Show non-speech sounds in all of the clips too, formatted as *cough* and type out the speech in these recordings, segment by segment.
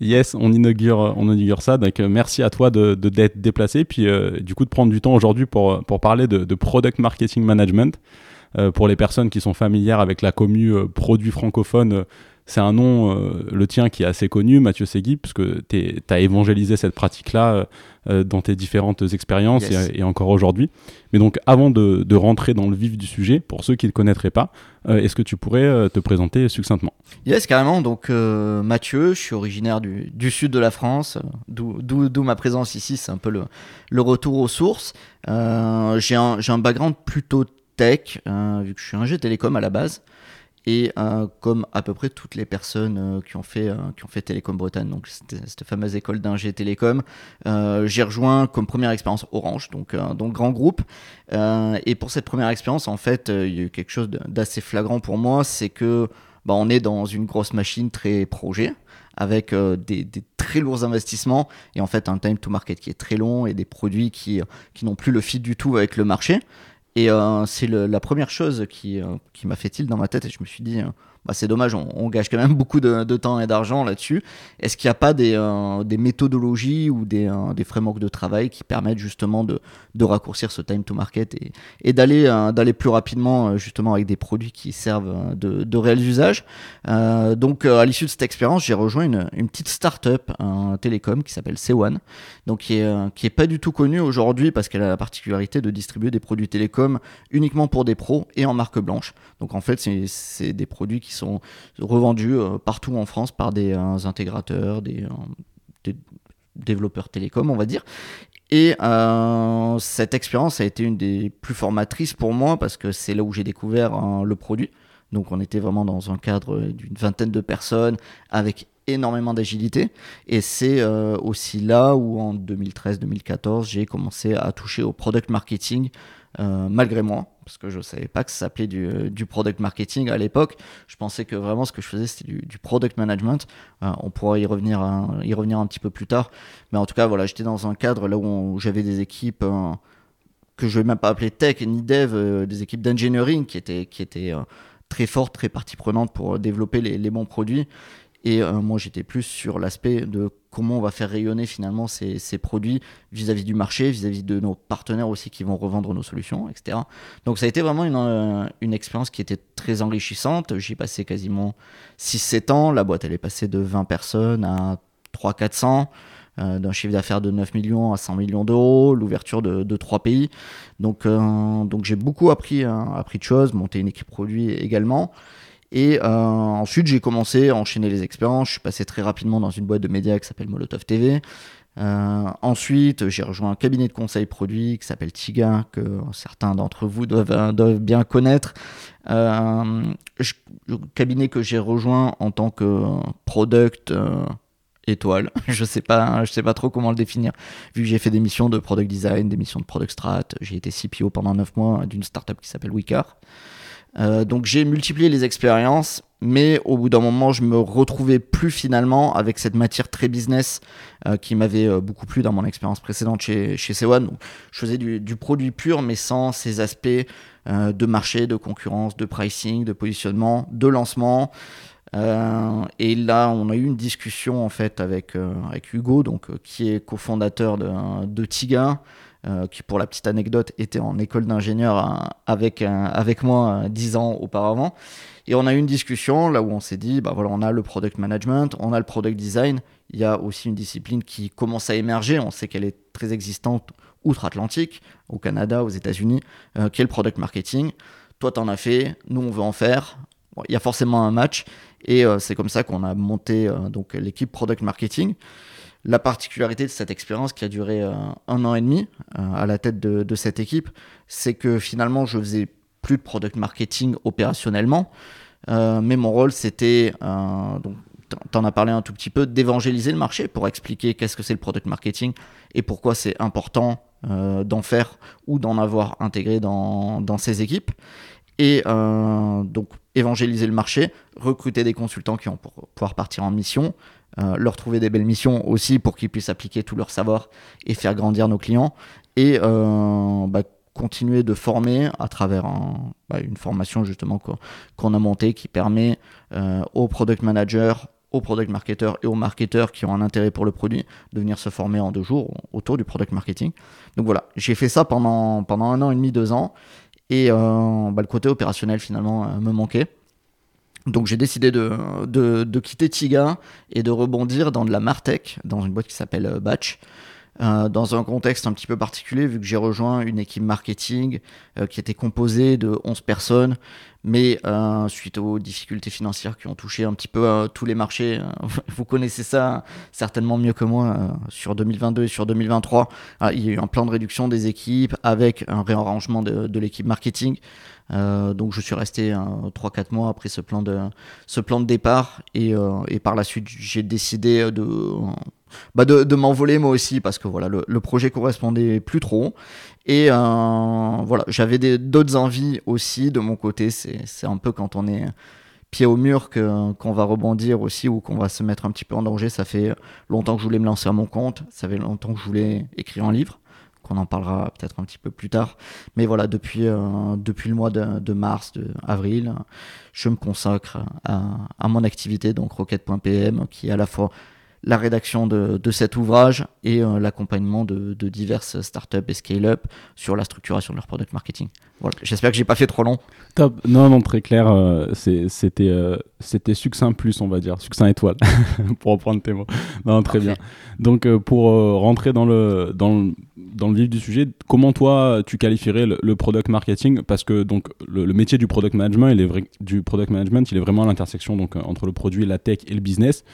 Yes, on inaugure, on inaugure ça. Donc, euh, merci à toi de, d'être déplacé, puis euh, du coup de prendre du temps aujourd'hui pour, pour parler de, de product marketing management. pour les personnes qui sont familières avec la commu produit francophone, c'est un nom, euh, le tien, qui est assez connu, Mathieu Segui, puisque tu as évangélisé cette pratique-là euh, euh, dans tes différentes expériences et, encore aujourd'hui. Mais donc, avant de, rentrer dans le vif du sujet, pour ceux qui ne le connaîtraient pas, est-ce que tu pourrais te présenter succinctement? Yes, carrément. Donc, Mathieu, je suis originaire du, sud de la France, d'où ma présence ici, c'est un peu le, le, retour aux sources. J'ai un, un, background plutôt tech, vu que je suis un G télécom à la base. Et euh, comme à peu près toutes les personnes euh, qui, ont fait, euh, qui ont fait Télécom Bretagne, donc cette, fameuse école d'ingé télécom, j'ai rejoint comme première expérience Orange, donc, donc grand groupe. et pour cette première expérience, en fait, il y a eu quelque chose d'assez flagrant pour moi, c'est que bah, on est dans une grosse machine très projet avec des, très lourds investissements et en fait un time to market qui est très long et des produits qui, qui n'ont plus le fit du tout avec le marché. Et euh, c'est la première chose qui, euh, qui m'a fait tilt dans ma tête et je me suis dit, euh, bah, c'est dommage, on, gâche quand même *laughs* beaucoup de, temps et d'argent là-dessus. Est-ce qu'il n'y a pas des, euh, des, méthodologies ou des, euh, des, frameworks de travail qui permettent justement de, raccourcir ce time to market et, euh, d'aller plus rapidement justement avec des produits qui servent de, réels usages? Donc à l'issue de cette expérience, j'ai rejoint une, une petite start-up, un télécom qui s'appelle C1, donc qui est, qui est pas du tout connue aujourd'hui parce qu'elle a la particularité de distribuer des produits télécom uniquement pour des pros et en marque blanche. Donc en fait, c'est des produits qui sont revendus euh, partout en France par des euh, intégrateurs, des, euh, développeurs télécoms, on va dire. Et cette expérience a été une des plus formatrices pour moi parce que c'est là où j'ai découvert le produit. Donc on était vraiment dans un cadre d'une vingtaine de personnes avec énormément d'agilité. Et c'est aussi là où en 2013-2014 j'ai commencé à toucher au product marketing malgré moi parce que je ne savais pas que ça s'appelait du, du, product marketing à l'époque. Je pensais que vraiment ce que je faisais, c'était du, product management. Euh, on pourra y revenir, un, y revenir un petit peu plus tard. Mais en tout cas, voilà, j'étais dans un cadre là où, j'avais des équipes euh, que je ne vais même pas appeler tech ni dev, euh, des équipes d'engineering qui étaient, très fortes, très partie prenante pour développer les, bons produits. Et euh, moi, j'étais plus sur l'aspect de comment on va faire rayonner finalement ces, produits vis-à-vis du marché, vis-à-vis de nos partenaires aussi qui vont revendre nos solutions, etc. Donc ça a été vraiment une, euh, une expérience qui était très enrichissante. J'y passé quasiment 6-7 ans. La boîte, elle est passée de 20 personnes à 300-400. Euh, d'un chiffre d'affaires de 9 millions à 100 millions d'euros, l'ouverture de, de 3 pays. Donc, donc j'ai beaucoup appris, appris de choses, monté une équipe produit également. Et euh, ensuite, j'ai commencé à enchaîner les expériences. Je suis passé très rapidement dans une boîte de médias qui s'appelle Molotov TV. Euh, ensuite, j'ai rejoint un cabinet de conseil produit qui s'appelle Tiga, que certains d'entre vous doivent, euh, bien connaître. Euh, cabinet que j'ai rejoint en tant que product étoile. *laughs* je sais sais pas trop comment le définir. Vu que j'ai fait des missions de product design, des missions de product strat, j'ai été CPO pendant 9 mois d'une startup qui s'appelle Wicker. Euh, donc j'ai multiplié les expériences, mais au bout d'un moment, je me retrouvais plus finalement avec cette matière très business euh, qui m'avait euh, beaucoup plu dans mon expérience précédente chez, chez C1. je faisais du, du, produit pur, mais sans ces aspects de marché, de concurrence, de pricing, de positionnement, de lancement. et là, on a eu une discussion en fait avec, avec Hugo, donc, qui est cofondateur de, de Tiga. Euh, qui pour la petite anecdote était en école d'ingénieur hein, avec, moi euh, dix ans auparavant. Et on a eu une discussion là où on s'est dit, bah voilà, on a le product management, on a le product design, il y a aussi une discipline qui commence à émerger, on sait qu'elle est très existante outre-Atlantique, au Canada, aux États-Unis, euh, qui est le product marketing. Toi, tu en as fait, nous, on veut en faire. il y a forcément un match, et c'est comme ça qu'on a monté donc l'équipe product marketing. La particularité de cette expérience qui a duré euh, un an et demi euh, à la tête de, cette équipe, c'est que finalement je faisais plus de product marketing opérationnellement, euh, mais mon rôle c'était donc tu en as parlé un tout petit peu, d'évangéliser le marché pour expliquer qu'est-ce que c'est le product marketing et pourquoi c'est important d'en faire ou d'en avoir intégré dans, dans ses équipes. Et donc évangéliser le marché, recruter des consultants qui vont pouvoir partir en mission, euh, leur trouver des belles missions aussi pour qu'ils puissent appliquer tout leur savoir et faire grandir nos clients et euh, bah, continuer de former à travers bah, une formation justement qu'on a montée qui permet euh, aux product managers, aux product marketeurs et aux marketeurs qui ont un intérêt pour le produit de venir se former en deux jours autour du product marketing. Donc voilà, j'ai fait ça pendant, pendant un an et demi, deux ans et bah, le côté opérationnel finalement me manquait. Donc j'ai décidé de, de, quitter Tiga et de rebondir dans de la Martech, dans une boîte qui s'appelle euh, Batch, euh, dans un contexte un petit peu particulier, vu que j'ai rejoint une équipe marketing euh, qui était composée de 11 personnes, mais suite aux difficultés financières qui ont touché un petit peu tous les marchés, *laughs* vous connaissez ça certainement mieux que moi sur 2022 et sur 2023, il y a eu un plan de réduction des équipes avec un réarrangement de, l'équipe marketing. Euh, donc je suis resté 3-4 mois après ce plan de, départ euh, et par la suite j'ai décidé de, bah de, m'envoler moi aussi parce que voilà le, le, projet correspondait plus trop. Et euh, voilà j'avais d'autres envies aussi de mon côté. C'est un peu quand on est pied au mur qu'on va rebondir aussi ou qu'on va se mettre un petit peu en danger. Ça fait longtemps que je voulais me lancer à mon compte. Ça fait longtemps que je voulais écrire un livre on en parlera peut-être un petit peu plus tard. Mais voilà, depuis, euh, depuis le mois de, mars, de avril, je me consacre à, à mon activité, donc Rocket.pm, qui est à la fois la rédaction de, de cet ouvrage et euh, l'accompagnement de, de, diverses startups et scale-up sur la structuration de leur product marketing. Voilà. J'espère que j'ai pas fait trop long. Top. Non, non, très clair. Euh, c'était euh, c'était succinct plus, on va dire, succinct étoile, *laughs* pour reprendre tes mots. Non, très bien. Donc, pour rentrer dans le, dans, le, dans le vif du sujet, comment toi tu qualifierais le, product marketing? Parce que donc le, métier du product management, il est vrai, du product management, il est vraiment à l'intersection donc entre le produit, la tech et le business.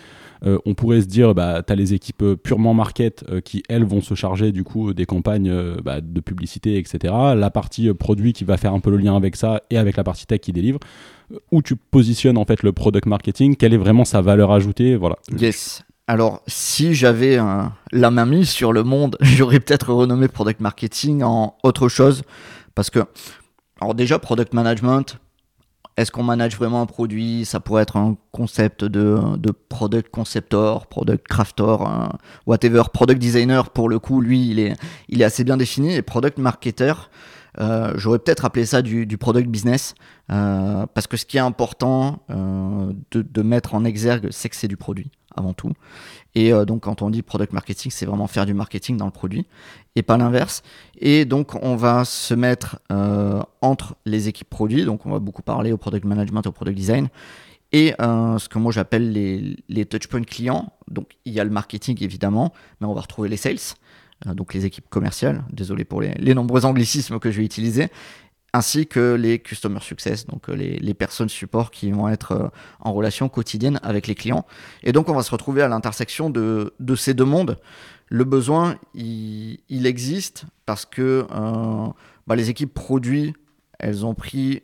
Euh, on pourrait se dire, bah, tu as les équipes euh, purement market euh, qui, elles, vont se charger du coup des campagnes bah, de publicité, etc. La partie produit qui va faire un peu le lien avec ça et avec la partie tech qui délivre. Où tu positionnes en fait le product marketing? Quelle est vraiment sa valeur ajoutée? Voilà. Yes. Alors, si j'avais la main mise sur le monde, *laughs* j'aurais peut-être renommé product marketing en autre chose. Parce que, alors déjà, product management, est-ce qu'on manage vraiment un produit? Ça pourrait être un concept de, de product conceptor, product crafter, whatever. Product designer, pour le coup, lui, il est, il est assez bien défini. Et product marketer, euh, j'aurais peut-être appelé ça du, du product business. Euh, parce que ce qui est important euh, de, mettre en exergue, c'est que c'est du produit avant tout. Et donc, quand on dit product marketing, c'est vraiment faire du marketing dans le produit et pas l'inverse. Et donc, on va se mettre entre les équipes produits. Donc, on va beaucoup parler au product management, au product design. Et ce que moi j'appelle les, les touchpoints clients. Donc, il y a le marketing évidemment, mais on va retrouver les sales donc les équipes commerciales, désolé pour les, nombreux anglicismes que je vais utiliser, ainsi que les customer success, donc euh, les, personnes support qui vont être euh, en relation quotidienne avec les clients. Et donc on va se retrouver à l'intersection de, ces deux mondes. Le besoin, il, existe parce que euh, bah, les équipes produits, elles ont pris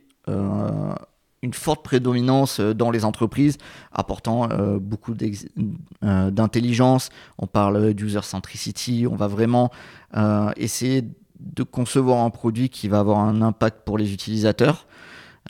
une forte prédominance dans les entreprises, apportant beaucoup d'intelligence. On parle d'user centricity, on va vraiment essayer de concevoir un produit qui va avoir un impact pour les utilisateurs.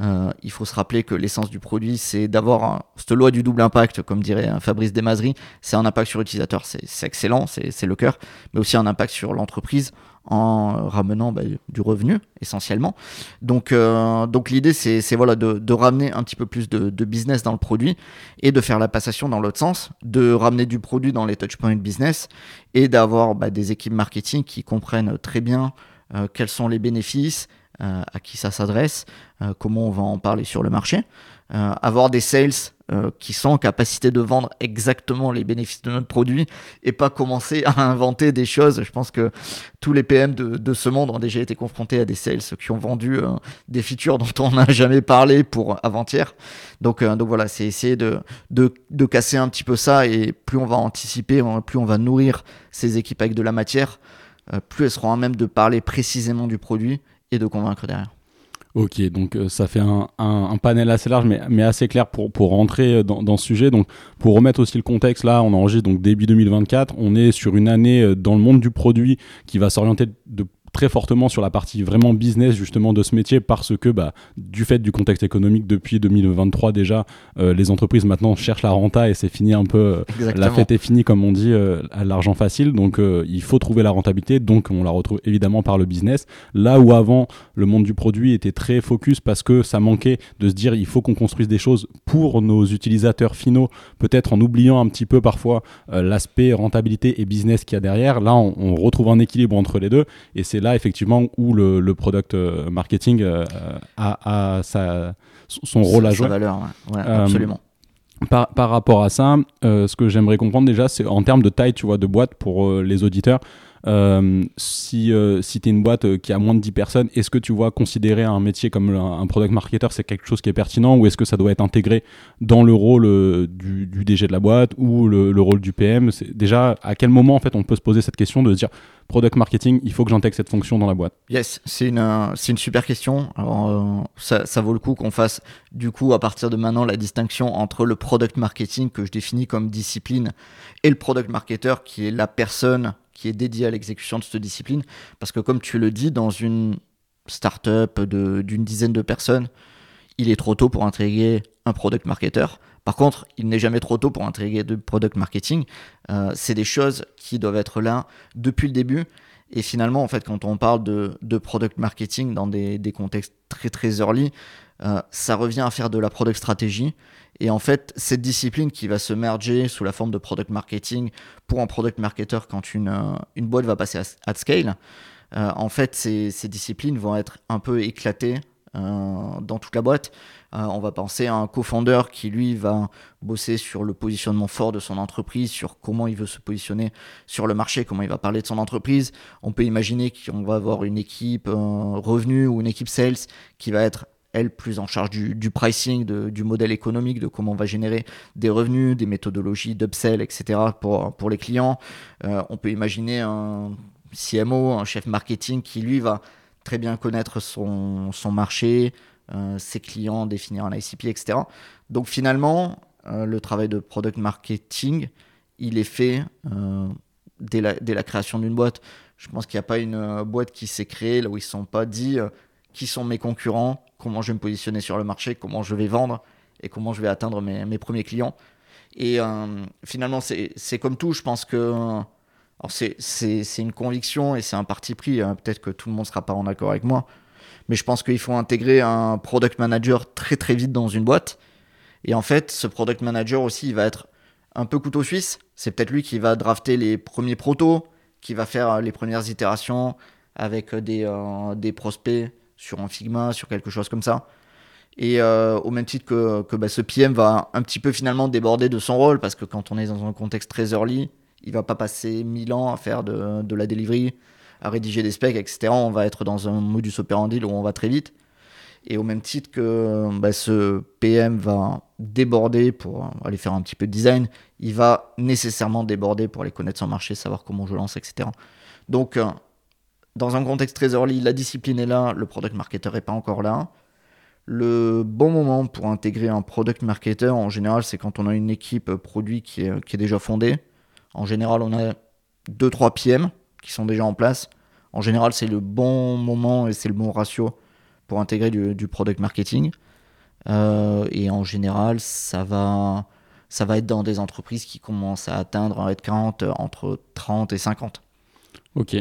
Euh, il faut se rappeler que l'essence du produit, c'est d'avoir cette loi du double impact, comme dirait Fabrice Desmazeries. C'est un impact sur l'utilisateur, c'est excellent, c'est le cœur, mais aussi un impact sur l'entreprise en ramenant bah, du revenu essentiellement. Donc, euh, donc l'idée c'est voilà de, ramener un petit peu plus de, de, business dans le produit et de faire la passation dans l'autre sens, de ramener du produit dans les touchpoints business et d'avoir bah, des équipes marketing qui comprennent très bien euh, quels sont les bénéfices, euh, à qui ça s'adresse, comment on va en parler sur le marché, avoir des sales euh, qui sont en capacité de vendre exactement les bénéfices de notre produit et pas commencer à inventer des choses. Je pense que tous les PM de, ce monde ont déjà été confrontés à des sales qui ont vendu euh, des features dont on n'a jamais parlé pour avant-hier. Donc, euh, donc voilà, c'est essayer de, de, de, casser un petit peu ça et plus on va anticiper, plus on va nourrir ces équipes avec de la matière, plus elles seront à même de parler précisément du produit et de convaincre derrière. Ok, donc euh, ça fait un, panel assez large, mais, mais assez clair pour, pour rentrer euh, dans, dans, ce sujet. Donc, pour remettre aussi le contexte, là, on enregistre donc début 2024. On est sur une année euh, dans le monde du produit qui va s'orienter de très fortement sur la partie vraiment business justement de ce métier parce que bah, du fait du contexte économique depuis 2023 déjà euh, les entreprises maintenant cherchent la renta et c'est fini un peu euh, la fête est finie comme on dit euh, à l'argent facile. Donc il faut trouver la rentabilité. Donc on la retrouve évidemment par le business. Là où avant le monde du produit était très focus parce que ça manquait de se dire il faut qu'on construise des choses pour nos utilisateurs finaux. Peut-être en oubliant un petit peu parfois l'aspect rentabilité et business qu'il y a derrière. Là on, on retrouve un équilibre entre les deux. Et c'est là effectivement où le, product euh, marketing euh, a, sa, son rôle à jouer. Sa valeur, euh, absolument. Par, par, rapport à ça, ce que j'aimerais comprendre déjà, c'est en termes de taille, tu vois, de boîte pour les auditeurs. Euh, si euh, si tu es une boîte euh, qui a moins de 10 personnes, est-ce que tu vois considérer un métier comme un, product marketer, c'est quelque chose qui est pertinent ou est-ce que ça doit être intégré dans le rôle du, du, DG de la boîte ou le, rôle du PM Déjà, à quel moment en fait on peut se poser cette question de dire product marketing, il faut que j'intègre cette fonction dans la boîte? Yes, c'est une, une super question. Alors, ça, ça, vaut le coup qu'on fasse du coup à partir de maintenant la distinction entre le product marketing que je définis comme discipline et le product marketer qui est la personne qui est dédié à l'exécution de cette discipline. Parce que comme tu le dis, dans une startup d'une dizaine de personnes, il est trop tôt pour intégrer un product marketer. Par contre, il n'est jamais trop tôt pour intégrer de product marketing. Euh, c'est des choses qui doivent être là depuis le début. Et finalement, en fait, quand on parle de, de product marketing dans des, des, contextes très très early, euh, ça revient à faire de la product stratégie. Et en fait, cette discipline qui va se merger sous la forme de product marketing pour un product marketer quand une, euh, une boîte va passer à, scale, euh, en fait, ces, disciplines vont être un peu éclatées dans toute la boîte. on va penser à un co-founder qui, lui, va bosser sur le positionnement fort de son entreprise, sur comment il veut se positionner sur le marché, comment il va parler de son entreprise. On peut imaginer qu'on va avoir une équipe revenu ou une équipe sales qui va être elle, plus en charge du, pricing, du modèle économique, de comment on va générer des revenus, des méthodologies d'upsell, etc. pour, pour les clients. Euh, on peut imaginer un CMO, un chef marketing qui, lui, va très bien connaître son, son marché, euh, ses clients, définir un ICP, etc. Donc finalement, euh, le travail de product marketing, il est fait dès la, dès, la, création d'une boîte. Je pense qu'il n'y a pas une boîte qui s'est créée là où ils ne sont pas dit qui sont mes concurrents, comment je vais me positionner sur le marché, comment je vais vendre et comment je vais atteindre mes, mes premiers clients. Et euh, finalement, c'est comme tout, je pense que c'est une conviction et c'est un parti pris. Hein. Peut-être que tout le monde ne sera pas en accord avec moi, mais je pense qu'il faut intégrer un product manager très très vite dans une boîte. Et en fait, ce product manager aussi, il va être un peu couteau suisse. C'est peut-être lui qui va drafter les premiers protos, qui va faire les premières itérations avec des, euh, des prospects sur un Figma, sur quelque chose comme ça. Et euh, au même titre que, que bah, ce PM va un petit peu finalement déborder de son rôle, parce que quand on est dans un contexte très early, il va pas passer mille ans à faire de, de, la delivery, à rédiger des specs, etc. On va être dans un modus operandi où on va très vite. Et au même titre que bah, ce PM va déborder pour aller faire un petit peu de design, il va nécessairement déborder pour aller connaître son marché, savoir comment je lance, etc. Donc euh, dans un contexte très la discipline est là, le product marketer n'est pas encore là. Le bon moment pour intégrer un product marketer, en général, c'est quand on a une équipe produit qui est, déjà fondée. En général, on a 2-3 PM qui sont déjà en place. En général, c'est le bon moment et c'est le bon ratio pour intégrer du, product marketing. Euh, et en général, ça va, ça va être dans des entreprises qui commencent à atteindre un headcount entre 30 et 50. Ok,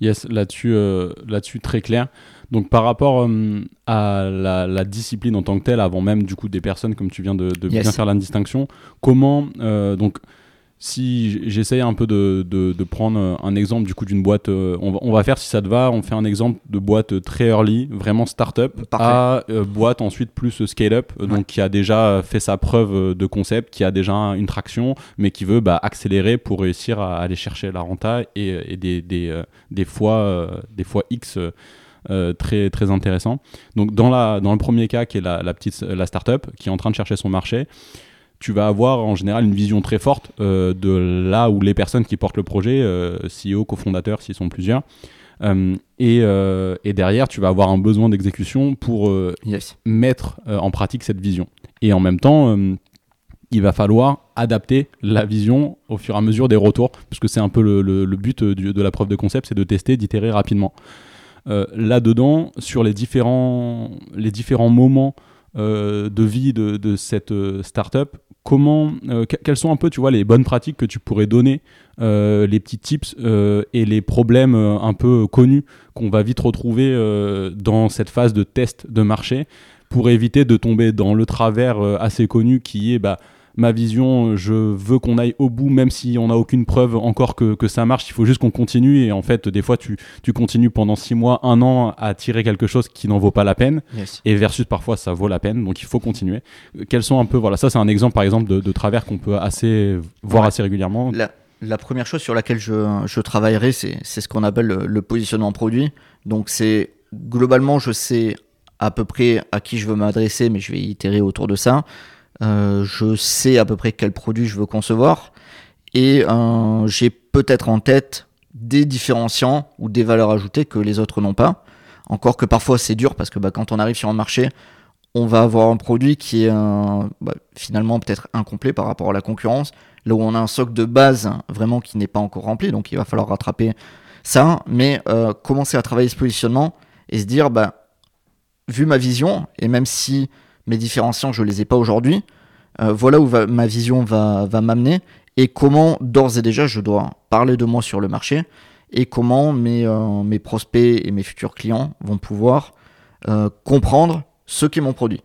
yes, là-dessus, euh, là-dessus très clair. Donc par rapport euh, à la, discipline en tant que telle, avant même du coup des personnes, comme tu viens de, bien faire la distinction, comment euh, donc si j'essaye un peu de, de, prendre euh, un exemple du coup d'une boîte, euh, on, va, on, va, faire si ça te va, on fait un exemple de boîte très early, vraiment startup, à euh, boîte ensuite plus scale-up, donc qui a déjà fait sa preuve de concept, qui a déjà une traction, mais qui veut bah, accélérer pour réussir à aller chercher la renta et, et des, des, des, fois, des fois X. très très intéressant. Donc dans la dans le premier cas qui est la, la petite la startup qui est en train de chercher son marché, tu vas avoir en général une vision très forte euh, de là où les personnes qui portent le projet, euh, CEO, cofondateurs, s'ils sont plusieurs, et, et, derrière, tu vas avoir un besoin d'exécution pour mettre en pratique cette vision. Et en même temps, il va falloir adapter la vision au fur et à mesure des retours, parce que c'est un peu le, but de la preuve de concept, c'est de tester, d'itérer rapidement. Euh, là-dedans, sur les différents, les différents moments euh, de vie de, cette euh, startup, comment, quelles sont un peu, tu vois, les bonnes pratiques que tu pourrais donner, les petits tips et les problèmes un peu connus qu'on va vite retrouver dans cette phase de test de marché pour éviter de tomber dans le travers assez connu qui est bah, ma vision, je veux qu'on aille au bout, même si on n'a aucune preuve encore que, que, ça marche. Il faut juste qu'on continue. Et en fait, des fois, tu, tu, continues pendant six mois, un an à tirer quelque chose qui n'en vaut pas la peine. Et versus parfois, ça vaut la peine. Donc, il faut continuer. Quels sont un peu, voilà, ça, c'est un exemple, par exemple, de, de travers qu'on peut assez voir assez régulièrement. La, la, première chose sur laquelle je, je travaillerai, c'est ce qu'on appelle le, le positionnement produit. Donc, c'est globalement, je sais à peu près à qui je veux m'adresser, mais je vais itérer autour de ça. Euh, je sais à peu près quel produit je veux concevoir. Et euh, j'ai peut-être en tête des différenciants ou des valeurs ajoutées que les autres n'ont pas. Encore que parfois c'est dur parce que bah, quand on arrive sur un marché, on va avoir un produit qui est bah, finalement peut-être incomplet par rapport à la concurrence, là où on a un socle de base vraiment qui n'est pas encore rempli, donc il va falloir rattraper ça, mais euh, commencer à travailler ce positionnement et se dire, bah, vu ma vision, et même si mes différenciants, je les ai pas aujourd'hui. Euh, voilà où ma vision va, m'amener et comment d'ores et déjà je dois parler de moi sur le marché et comment mes, euh, prospects et mes futurs clients vont pouvoir euh, comprendre ce qu'est mon produit.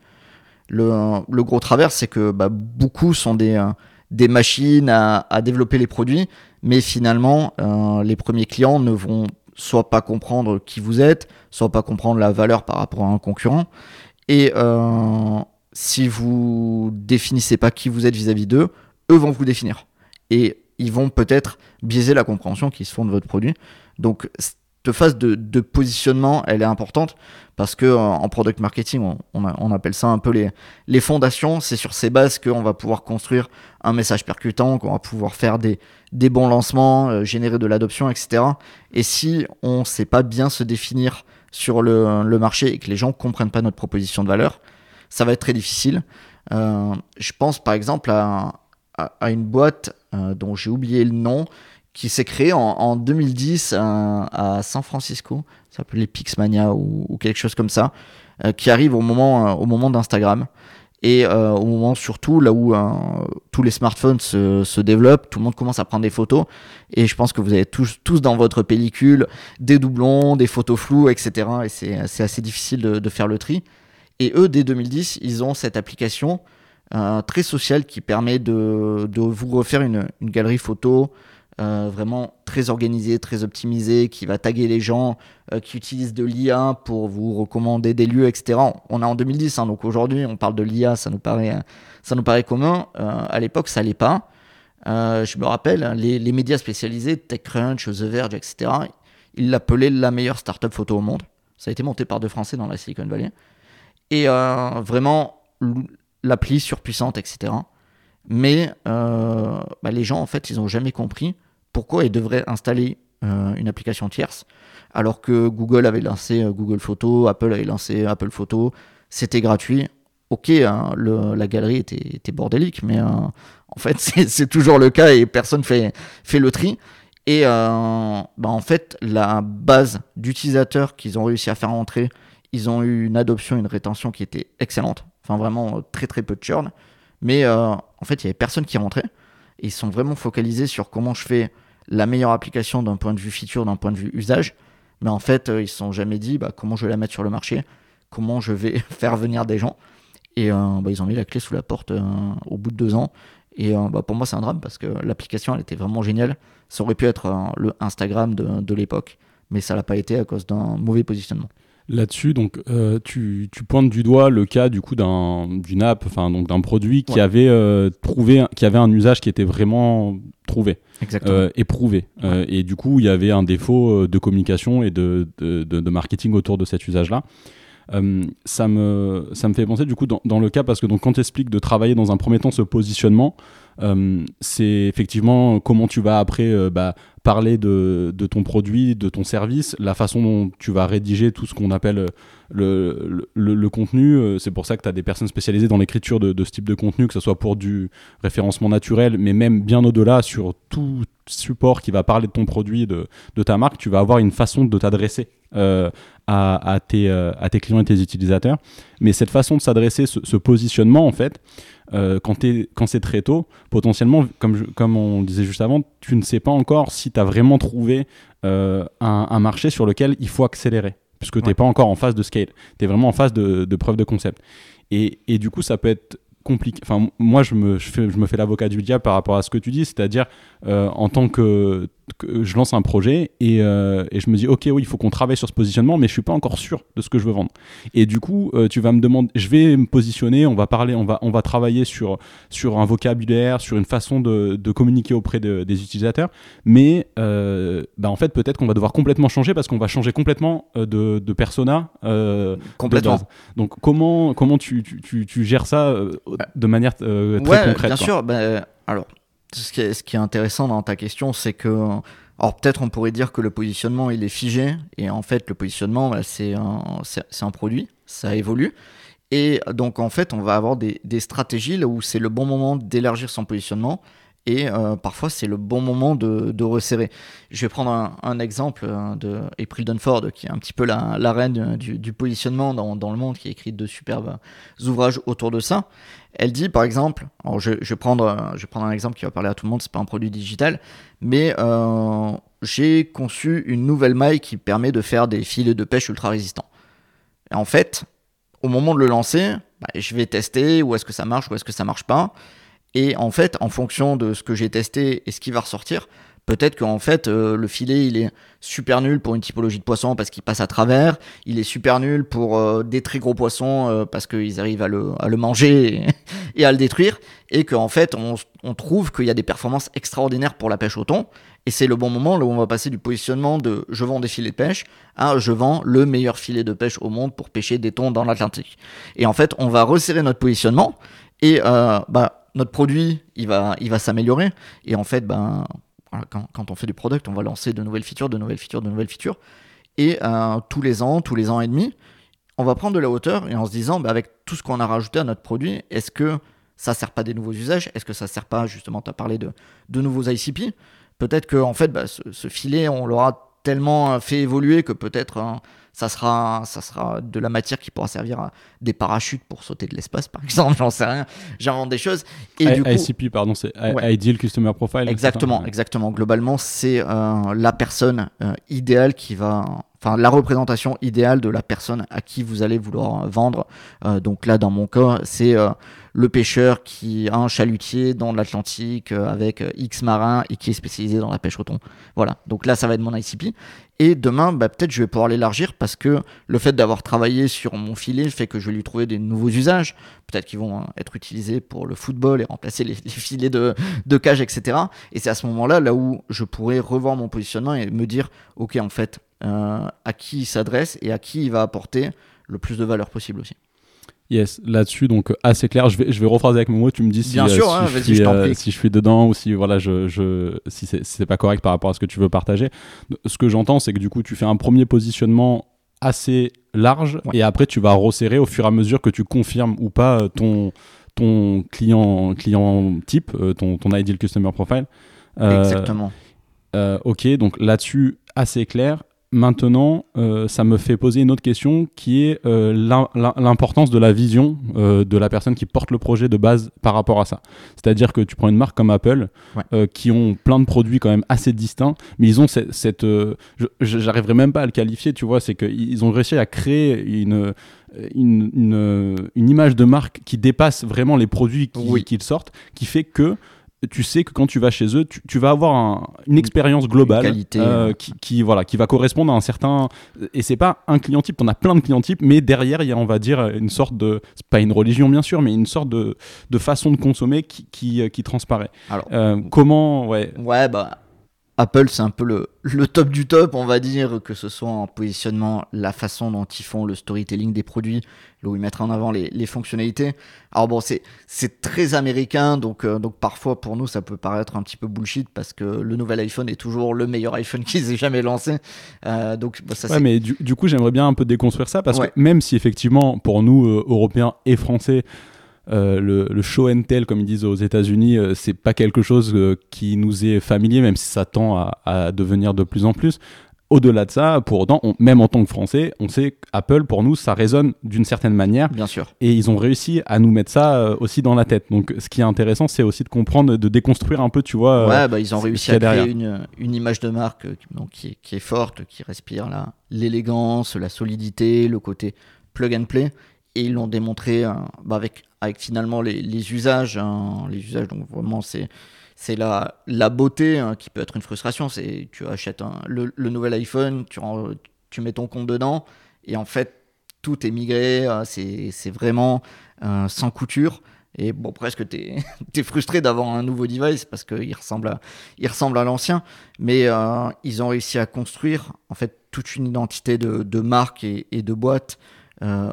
Le, gros travers, c'est que bah, beaucoup sont des, machines à, développer les produits, mais finalement, les premiers clients ne vont soit pas comprendre qui vous êtes, soit pas comprendre la valeur par rapport à un concurrent. Et euh, si vous définissez pas qui vous êtes vis-à-vis d'eux, eux vont vous définir. Et ils vont peut-être biaiser la compréhension qu'ils se font de votre produit. Donc, cette phase de, positionnement, elle est importante parce que en product marketing, on, appelle ça un peu les, fondations. C'est sur ces bases qu'on va pouvoir construire un message percutant, qu'on va pouvoir faire des, des bons lancements, euh, générer de l'adoption, etc. Et si on ne sait pas bien se définir sur le, marché et que les gens comprennent pas notre proposition de valeur, ça va être très difficile. Euh, je pense par exemple à, une boîte euh, dont j'ai oublié le nom qui s'est créée en, 2010 euh, à San Francisco, ça s'appelait Pixmania ou, ou, quelque chose comme ça, qui arrive au moment, au moment d'Instagram. Et euh, au moment surtout là où euh, tous les smartphones se, se, développent, tout le monde commence à prendre des photos. Et je pense que vous avez tous, dans votre pellicule des doublons, des photos floues, etc. Et c'est assez difficile de, de, faire le tri. Et eux, dès 2010, ils ont cette application euh, très sociale qui permet de, de vous refaire une, une galerie photo euh, vraiment très organisé, très optimisé, qui va taguer les gens, euh, qui utilise de l'IA pour vous recommander des lieux, etc. On est en 2010, hein, donc aujourd'hui on parle de l'IA, ça nous paraît, ça nous paraît commun. Euh, à l'époque, ça l'est pas. je me rappelle, hein, les, les, médias spécialisés, TechCrunch, The Verge, etc., ils l'appelaient la meilleure startup photo au monde. Ça a été monté par deux Français dans la Silicon Valley. Et vraiment, l'appli surpuissante, etc. Mais bah, les gens, en fait, ils n'ont jamais compris pourquoi ils devraient installer euh, une application tierce alors que Google avait lancé euh, Google Photos, Apple avait lancé Apple Photos, c'était gratuit. Ok, hein, la galerie était, bordélique, mais euh, en fait *laughs* c'est toujours le cas et personne fait, fait le tri. Et bah, en fait, la base d'utilisateurs qu'ils ont réussi à faire entrer, ils ont eu une adoption, une rétention qui était excellente. Enfin, vraiment très très peu de churn. Mais en fait, il n'y avait personne qui rentrait. Ils sont vraiment focalisés sur comment je fais la meilleure application d'un point de vue feature, d'un point de vue usage. Mais en fait, euh, ils se sont jamais dit bah, comment je vais la mettre sur le marché, comment je vais *laughs* faire venir des gens? Et euh, bah, ils ont mis la clé sous la porte euh, au bout de deux ans. Et bah, pour moi, c'est un drame parce que l'application, elle était vraiment géniale. Ça aurait pu être le Instagram de, de l'époque, mais ça l'a pas été à cause d'un mauvais positionnement. Là-dessus, donc, euh, tu, tu, pointes du doigt le cas du coup d'un, d'une app, enfin donc d'un produit qui avait euh, trouvé, qui avait un usage qui était vraiment trouvé, euh, éprouvé, et du coup il y avait un défaut de communication et de, de, de, marketing autour de cet usage-là. ça me ça me fait penser du coup dans, dans le cas parce que donc quand tu expliques de travailler dans un premier temps ce positionnement, c'est effectivement comment tu vas après bah, parler de, ton produit, de ton service, la façon dont tu vas rédiger tout ce qu'on appelle le, le, contenu. C'est pour ça que tu as des personnes spécialisées dans l'écriture de, de, ce type de contenu, que ce soit pour du référencement naturel, mais même bien au-delà sur tout support qui va parler de ton produit, de, ta marque, tu vas avoir une façon de t'adresser euh, à, à, tes, euh, à tes clients et tes utilisateurs. Mais cette façon de s'adresser, ce, positionnement, en fait, euh, quand, quand c'est très tôt, potentiellement, comme, comme on disait juste avant, tu ne sais pas encore si tu as vraiment trouvé un, un, marché sur lequel il faut accélérer, puisque tu n'es pas encore en phase de scale, tu es vraiment en phase de, de preuve de concept. Et, et, du coup, ça peut être compliqué. Enfin, moi, je me, je, fais, je me fais l'avocat du diable par rapport à ce que tu dis, c'est-à-dire euh, en tant que, je lance un projet et, euh, et, je me dis, ok, oui, il faut qu'on travaille sur ce positionnement, mais je suis pas encore sûr de ce que je veux vendre. Et du coup, euh, tu vas me demander, je vais me positionner, on va parler, on va, on va travailler sur, sur un vocabulaire, sur une façon de, de communiquer auprès de, des utilisateurs, mais bah, en fait, peut-être qu'on va devoir complètement changer parce qu'on va changer complètement de, de persona. complètement. Donc, comment, comment tu, tu, tu, gères ça de manière très ouais, concrète Bien sûr. Bah, alors, ce qui, est, intéressant dans ta question, c'est que, alors peut-être on pourrait dire que le positionnement il est figé, et en fait le positionnement c'est un, produit, ça évolue. Et donc en fait on va avoir des stratégies là où c'est le bon moment d'élargir son positionnement et euh, parfois c'est le bon moment de, resserrer. Je vais prendre un, exemple euh, de April Dunford, qui est un petit peu la, reine du, du positionnement dans, le monde, qui a écrit de superbes ouvrages autour de ça. Elle dit par exemple, alors je, vais prendre, je vais prendre un exemple qui va parler à tout le monde, c'est pas un produit digital, mais euh, j'ai conçu une nouvelle maille qui permet de faire des filets de pêche ultra résistants. Et en fait, au moment de le lancer, bah, je vais tester où est-ce que ça marche, où est-ce que ça marche pas. Et en fait, en fonction de ce que j'ai testé et ce qui va ressortir, peut-être qu'en fait, euh, le filet, il est super nul pour une typologie de poisson parce qu'il passe à travers. Il est super nul pour euh, des très gros poissons euh, parce qu'ils arrivent à le, à le manger *laughs* et, à le détruire. Et qu'en fait, on, trouve qu'il y a des performances extraordinaires pour la pêche au thon. Et c'est le bon moment où on va passer du positionnement de je vends des filets de pêche à je vends le meilleur filet de pêche au monde pour pêcher des thons dans l'Atlantique. Et en fait, on va resserrer notre positionnement et bah notre produit, il va, il va s'améliorer. Et en fait, ben, quand, on fait du product, on va lancer de nouvelles features, de nouvelles features, de nouvelles features. Et euh, tous les ans, tous les ans et demi, on va prendre de la hauteur et en se disant, ben, avec tout ce qu'on a rajouté à notre produit, est-ce que ça sert pas des nouveaux usages? Est-ce que ça sert pas, justement, tu as parlé de, de nouveaux ICP Peut-être que en fait, ben, ce, filet, on l'aura tellement fait évoluer que peut-être hein, ça sera, ça sera de la matière qui pourra servir à des parachutes pour sauter de l'espace, par *laughs* exemple. J'en sais rien. J'invente des choses. Et I, du coup, ICP, pardon, c'est Ideal Customer Profile. Exactement, exactement. Globalement, c'est euh, la personne euh, idéale qui va enfin la représentation idéale de la personne à qui vous allez vouloir vendre. Euh, donc là, dans mon cas, c'est euh, le pêcheur qui a un chalutier dans l'Atlantique euh, avec X marins et qui est spécialisé dans la pêche au thon. Voilà, donc là, ça va être mon ICP. Et demain, bah, peut-être je vais pouvoir l'élargir parce que le fait d'avoir travaillé sur mon filet fait que je vais lui trouver des nouveaux usages. Peut-être qu'ils vont être utilisés pour le football et remplacer les, *laughs* filets de, de, cage, etc. Et c'est à ce moment-là, là où je pourrais revoir mon positionnement et me dire, ok, en fait, euh, à qui il s'adresse et à qui il va apporter le plus de valeur possible aussi. Yes, là-dessus, donc assez clair. Je vais, je vais rephraser avec mon mot. Tu me dis si, Bien sûr, hein, si, je, euh, si je suis dedans ou si voilà, je, je si c'est pas correct par rapport à ce que tu veux partager. Ce que j'entends, c'est que du coup, tu fais un premier positionnement assez large ouais. et après, tu vas resserrer au fur et à mesure que tu confirmes ou pas euh, ton ton client client type, ton ton ideal customer profile. Euh, Exactement. Euh, ok, donc là-dessus, assez clair. Maintenant, euh, ça me fait poser une autre question qui est euh, l'importance de la vision euh, de la personne qui porte le projet de base par rapport à ça. C'est-à-dire que tu prends une marque comme Apple, ouais. Qui ont plein de produits quand même assez distincts, mais ils ont cette... cette J'arriverai même pas à le qualifier, tu vois, c'est qu'ils ont réussi à créer une... Une, une, une, image de marque qui dépasse vraiment les produits qu'ils oui. qu sortent, qui fait que tu sais que quand tu vas chez eux, tu, tu vas avoir un, une expérience globale une qualité, euh, qui, qui, voilà, qui va correspondre à un certain. Et c'est pas un client type, on a plein de clients types, mais derrière, il y a, on va dire, une sorte de. C'est pas une religion, bien sûr, mais une sorte de, de façon de consommer qui, qui, qui transparaît. Alors, euh, comment. Ouais. Ouais, bah. Apple, c'est un peu le, le, top du top, on va dire, que ce soit en positionnement, la façon dont ils font le storytelling des produits, là où ils mettent en avant les, les fonctionnalités. Alors bon, c'est, très américain, donc, euh, donc parfois pour nous, ça peut paraître un petit peu bullshit parce que le nouvel iPhone est toujours le meilleur iPhone *laughs* qu'ils aient jamais lancé. Euh, donc bah, ça, ouais, mais du, du, coup, j'aimerais bien un peu déconstruire ça parce que même si effectivement, pour nous, euh, Européens et Français, euh, le, show and tell, comme ils disent aux États-Unis, euh, c'est pas quelque chose euh, qui nous est familier, même si ça tend à, devenir de plus en plus. Au-delà de ça, pour autant, même en tant que Français, on sait qu'Apple, pour nous, ça résonne d'une certaine manière. Bien sûr. Et ils ont réussi à nous mettre ça aussi dans la tête. Donc, ce qui est intéressant, c'est aussi de comprendre, de déconstruire un peu, tu vois. Ouais, bah, ils ont réussi à créer une, une, image de marque donc, qui, est, qui, est, forte, qui respire l'élégance, la solidité, le côté plug and play et ils l'ont démontré bah, avec avec finalement les, usages. Hein, les usages, donc vraiment, c'est c'est la, la beauté hein, qui peut être une frustration. C'est tu achètes le, le, nouvel iPhone, tu, mets ton compte dedans, et en fait, tout est migré. Euh, c'est vraiment euh, sans couture. Et bon, presque, tu es, *laughs* frustré d'avoir un nouveau device parce qu'il ressemble à, ressemble à l'ancien. Mais euh, ils ont réussi à construire en fait toute une identité de, de marque et, et de boîte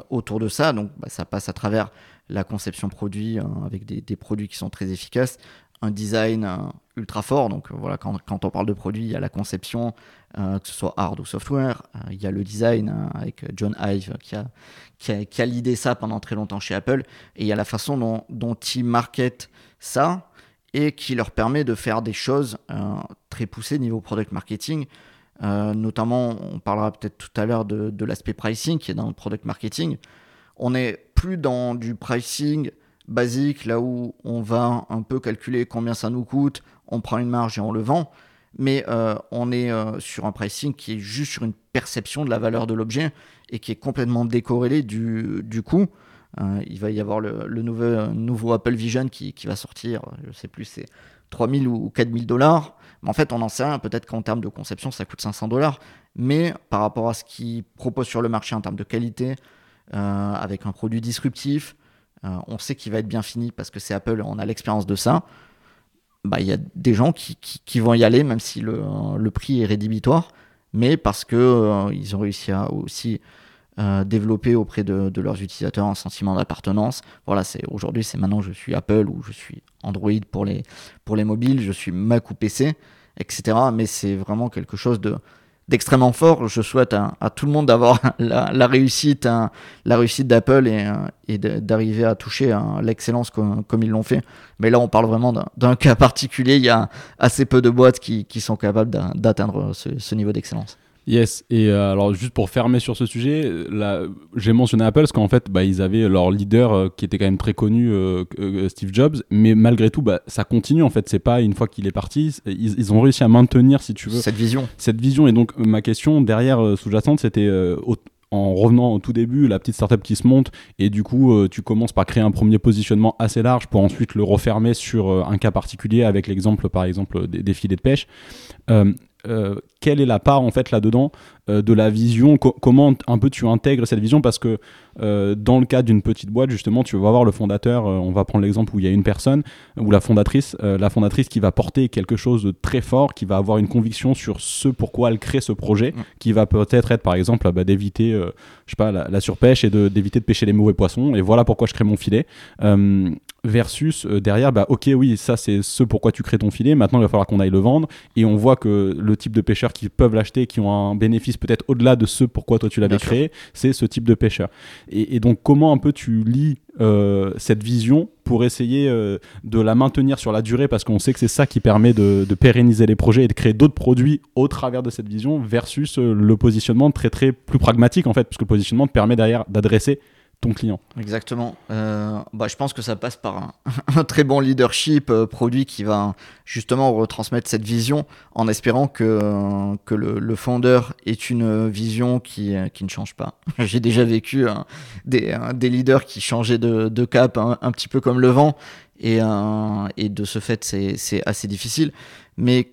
autour de ça. Donc, bah, ça passe à travers la conception produit hein, avec des, produits qui sont très efficaces, un design euh, ultra fort. Donc euh, voilà, quand, quand, on parle de produit, il y a la conception, euh, que ce soit hard ou software. il y a le design hein, avec John Ive qui a, qui a, l'idée ça pendant très longtemps chez Apple. Et il y a la façon dont, dont ils marketent ça et qui leur permet de faire des choses très poussées niveau product marketing. notamment, on parlera peut-être tout à l'heure de, de l'aspect pricing qui est dans le product marketing. On n'est plus dans du pricing basique, là où on va un peu calculer combien ça nous coûte, on prend une marge et on le vend, mais euh, on est euh, sur un pricing qui est juste sur une perception de la valeur de l'objet et qui est complètement décorrélé du, du coût. Euh, il va y avoir le, nouveau, nouveau, Apple Vision qui, qui, va sortir, je sais plus, c'est 3000 ou 4000 dollars. Mais en fait, on en sait rien. Peut-être qu'en termes de conception, ça coûte 500 dollars. Mais par rapport à ce qu'il propose sur le marché en termes de qualité, avec un produit disruptif. Euh, on sait qu'il va être bien fini parce que c'est Apple, on a l'expérience de ça. Bah, il y a des gens qui, vont y aller, même si le, prix est rédhibitoire, mais parce que euh, ils ont réussi à aussi développer auprès de, leurs utilisateurs un sentiment d'appartenance. Voilà, c'est aujourd'hui, c'est maintenant je suis Apple ou je suis Android pour les mobiles, je suis Mac ou PC, etc. Mais c'est vraiment quelque chose de, d'extrêmement fort. Je souhaite à, tout le monde d'avoir *laughs* la, réussite, la réussite d'Apple et, et d'arriver à toucher l'excellence comme, ils l'ont fait. Mais là, on parle vraiment d'un cas particulier. Il y a assez peu de boîtes qui, sont capables d'atteindre ce niveau d'excellence. Yes, et euh, alors juste pour fermer sur ce sujet, j'ai mentionné Apple parce qu'en fait, bah, ils avaient leur leader euh, qui était quand même très connu, euh, Steve Jobs, mais malgré tout, bah, ça continue en fait. C'est pas une fois qu'il est parti, ils, ont réussi à maintenir, si tu veux, cette vision. Cette vision. Et donc ma question derrière sous-jacente, c'était en revenant au tout début, la petite startup qui se monte, et du coup, tu commences par créer un premier positionnement assez large pour ensuite le refermer sur un cas particulier avec l'exemple, par exemple, des, des, filets de pêche. Euh, quelle est la part en fait là-dedans euh, de la vision Comment un peu tu intègres cette vision Parce que euh, dans le cas d'une petite boîte, justement, tu vas voir le fondateur. on va prendre l'exemple où il y a une personne ou la fondatrice, la fondatrice qui va porter quelque chose de très fort, qui va avoir une conviction sur ce pourquoi elle crée ce projet, mm. qui va peut-être être par exemple bah, d'éviter, je sais pas, la, la surpêche et d'éviter de, pêcher les mauvais poissons. Et voilà pourquoi je crée mon filet versus euh, derrière, bah ok, oui, ça c'est ce pourquoi tu crées ton filet. Maintenant, il va falloir qu'on aille le vendre. Et on voit que le type de pêcheurs qui peuvent l'acheter, qui ont un bénéfice peut-être au-delà de ce pourquoi toi tu l'avais créé, c'est ce type de pêcheur. Et, donc, comment un peu tu lis euh, cette vision pour essayer euh, de la maintenir sur la durée? Parce qu'on sait que c'est ça qui permet de, de, pérenniser les projets et de créer d'autres produits au travers de cette vision versus le positionnement très très plus pragmatique en fait parce que le positionnement te permet derrière d'adresser ton client. Exactement. Euh, bah, je pense que ça passe par *laughs* un, très bon leadership euh, produit qui va justement retransmettre cette vision en espérant que, que le, fondeur ait une vision qui, qui ne change pas. *laughs* J'ai déjà vécu des, des, leaders qui changeaient de, de cap un, petit peu comme le vent et, euh, et de ce fait c'est assez difficile. Mais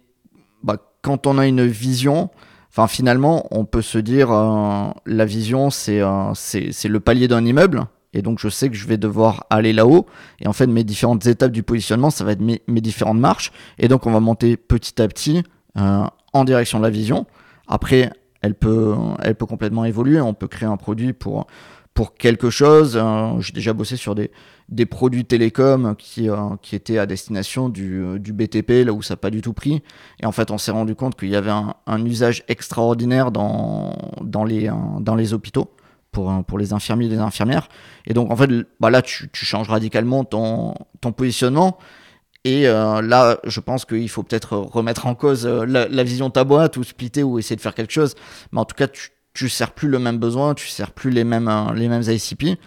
bah, quand on a une vision, Enfin, finalement, on peut se dire, euh, la vision, euh, c'est c'est le palier d'un immeuble. Et donc, je sais que je vais devoir aller là-haut. Et en fait, mes différentes étapes du positionnement, ça va être mes, différentes marches. Et donc, on va monter petit à petit en direction de la vision. Après, elle peut, elle peut complètement évoluer. On peut créer un produit pour, pour quelque chose. J'ai déjà bossé sur des, des produits télécoms qui, qui étaient à destination du, du, BTP, là où ça n'a pas du tout pris. Et en fait, on s'est rendu compte qu'il y avait un, usage extraordinaire dans, dans, les, dans les hôpitaux pour, pour les infirmiers et les infirmières. Et donc, en fait, bah là, tu, tu changes radicalement ton, ton positionnement. Et euh, là, je pense qu'il faut peut-être remettre en cause euh, la, vision de ta boîte ou splitter ou essayer de faire quelque chose. Mais en tout cas, tu, tu sers plus le même besoin, tu sers plus les mêmes, euh, les mêmes ICP.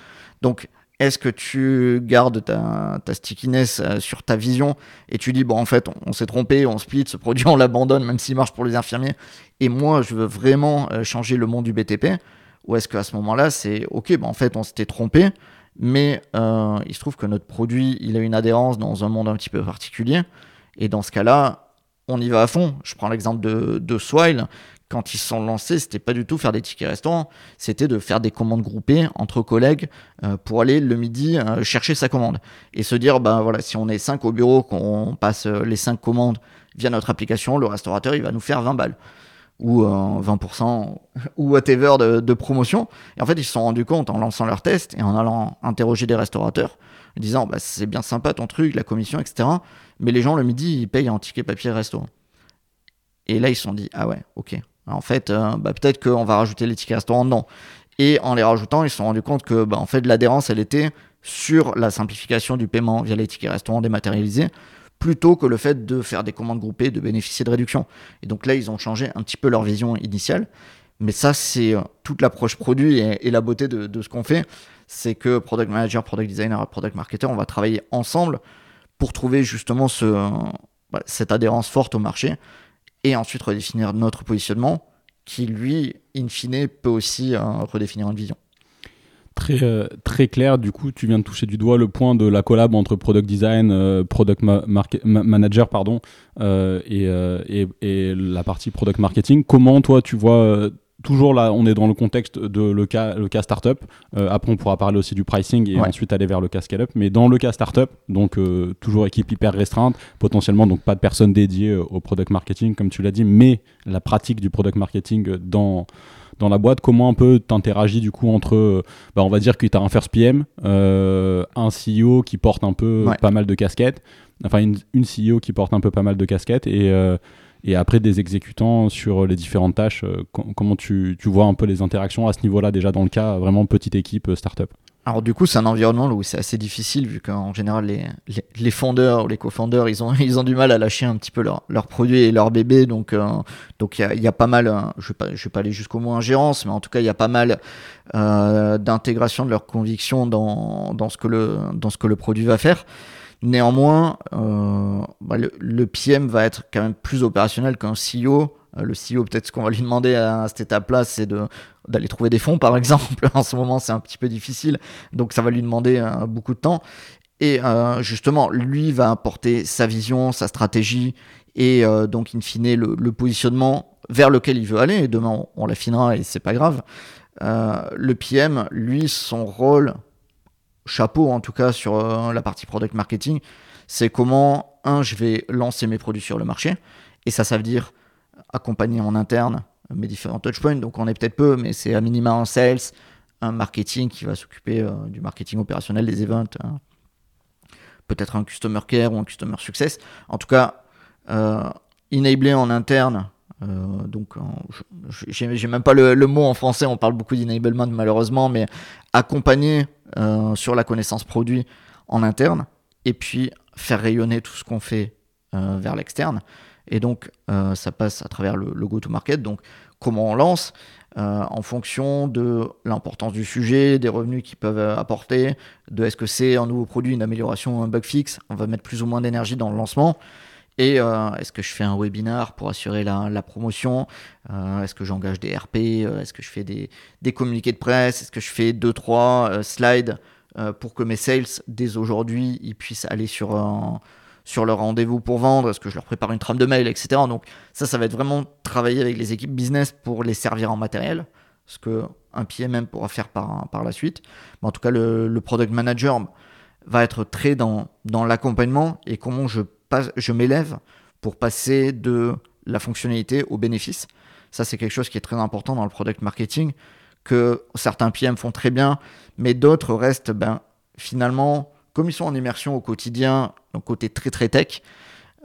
Donc, est-ce que tu gardes ta, ta stickiness sur ta vision et tu dis, bon, en fait, on, s'est trompé, on split, ce produit, on l'abandonne, même s'il marche pour les infirmiers. Et moi, je veux vraiment changer le monde du BTP ou est-ce qu'à ce, moment-là, c'est OK, bah en fait, on s'était trompé, mais euh, il se trouve que notre produit, il a une adhérence dans un monde un petit peu particulier. Et dans ce cas-là, on y va à fond. Je prends l'exemple de, de Swile. Quand ils se sont lancés, c'était pas du tout faire des tickets restaurants, c'était de faire des commandes groupées entre collègues euh, pour aller le midi euh, chercher sa commande et se dire bah voilà si on est 5 au bureau qu'on passe les 5 commandes via notre application, le restaurateur il va nous faire 20 balles ou 20% ou whatever de, promotion. Et en fait, ils se sont rendus compte en lançant leur test et en allant interroger des restaurateurs, en disant bah, c'est bien sympa ton truc, la commission, etc. Mais les gens le midi, ils payent en ticket papier resto. Et là, ils se sont dit ah ouais, ok. En fait, euh, bah, peut-être qu'on va rajouter les tickets restaurants dedans. Et en les rajoutant, ils se sont rendus compte que bah, en fait, l'adhérence, elle était sur la simplification du paiement via les tickets restaurants dématérialisés plutôt que le fait de faire des commandes groupées, de bénéficier de réduction. Et donc là, ils ont changé un petit peu leur vision initiale. Mais ça, c'est euh, toute l'approche produit et, la beauté de, ce qu'on fait. C'est que product manager, product designer product marketer, on va travailler ensemble pour trouver justement ce, bah, cette adhérence forte au marché et ensuite redéfinir notre positionnement qui, lui, in fine, peut aussi euh, redéfinir une vision très, euh, très clair. Du coup, tu viens de toucher du doigt le point de la collab entre product design, euh, product manager, pardon, et, et, la partie product marketing. Comment toi, tu vois toujours là, on est dans le contexte de le cas, le cas startup. après, on pourra parler aussi du pricing et ensuite aller vers le cas scale-up. Mais dans le cas startup, donc toujours équipe hyper restreinte, potentiellement donc pas de personne dédiée au product marketing comme tu l'as dit, mais la pratique du product marketing dans dans la boîte, comment un peu t'interagis du coup entre, euh, bah, on va dire que tu as un first PM, euh, un CEO qui porte un peu pas mal de casquettes, enfin une, une, CEO qui porte un peu pas mal de casquettes et, euh, et après des exécutants sur les différentes tâches. comment tu, vois un peu les interactions à ce niveau-là déjà dans le cas vraiment petite équipe startup? Alors du coup, c'est un environnement où c'est assez difficile vu qu'en général les, les, fondeurs ou les co-founders, ils ont, *laughs* ils ont du mal à lâcher un petit peu leurs leur produits et leurs bébés. Donc euh, donc il y, a, pas mal, euh, je vais vais pas aller jusqu'au mot ingérence, mais en tout cas il y a pas mal euh, d'intégration de leurs convictions dans, dans ce que le dans ce que le produit va faire. Néanmoins, euh, bah, le, PM va être quand même plus opérationnel qu'un CEO. le CEO, peut-être ce qu'on va lui demander à cette étape-là, c'est de d'aller trouver des fonds, par *laughs* exemple. en ce moment, c'est un petit peu difficile, donc ça va lui demander euh, beaucoup de temps. Et euh, justement, lui va apporter sa vision, sa stratégie, et euh, donc, in fine, le, positionnement vers lequel il veut aller. Et demain, on, l'affinera et c'est pas grave. le PM, lui, son rôle, chapeau en tout cas sur la partie product marketing, c'est comment, un, je vais lancer mes produits sur le marché. Et ça, ça veut dire accompagner en interne mes différents touchpoints. Donc on est peut-être peu, mais c'est à minima un sales, un marketing qui va s'occuper euh, du marketing opérationnel des events, hein. peut-être un customer care ou un customer success. En tout cas, euh, enabler en interne. Euh, donc, j'ai même pas le, mot en français. On parle beaucoup d'enablement malheureusement, mais accompagner sur la connaissance produit en interne et puis faire rayonner tout ce qu'on fait vers l'externe. Et donc, euh, ça passe à travers le, go-to-market. Donc, comment on lance euh, en fonction de l'importance du sujet, des revenus qu'ils peuvent apporter, de est-ce que c'est un nouveau produit, une amélioration, un bug fixe. On va mettre plus ou moins d'énergie dans le lancement. Et euh, est-ce que je fais un webinar pour assurer la, promotion? Est-ce que j'engage des RP Est-ce que je fais des, des communiqués de presse? Est-ce que je fais 2-3 slides pour que mes sales, dès aujourd'hui, ils puissent aller sur sur leur rendez-vous pour vendre, est-ce que je leur prépare une trame de mail, etc. Donc ça, ça va être vraiment travailler avec les équipes business pour les servir en matériel, ce que un PMM pourra faire par, par la suite. En tout cas, le, product manager va être très dans, dans l'accompagnement et comment je, je m'élève pour passer de la fonctionnalité au bénéfice. Ça, c'est quelque chose qui est très important dans le product marketing, que certains PM font très bien, mais d'autres restent ben, finalement, comme ils sont en immersion au quotidien, côté très très tech,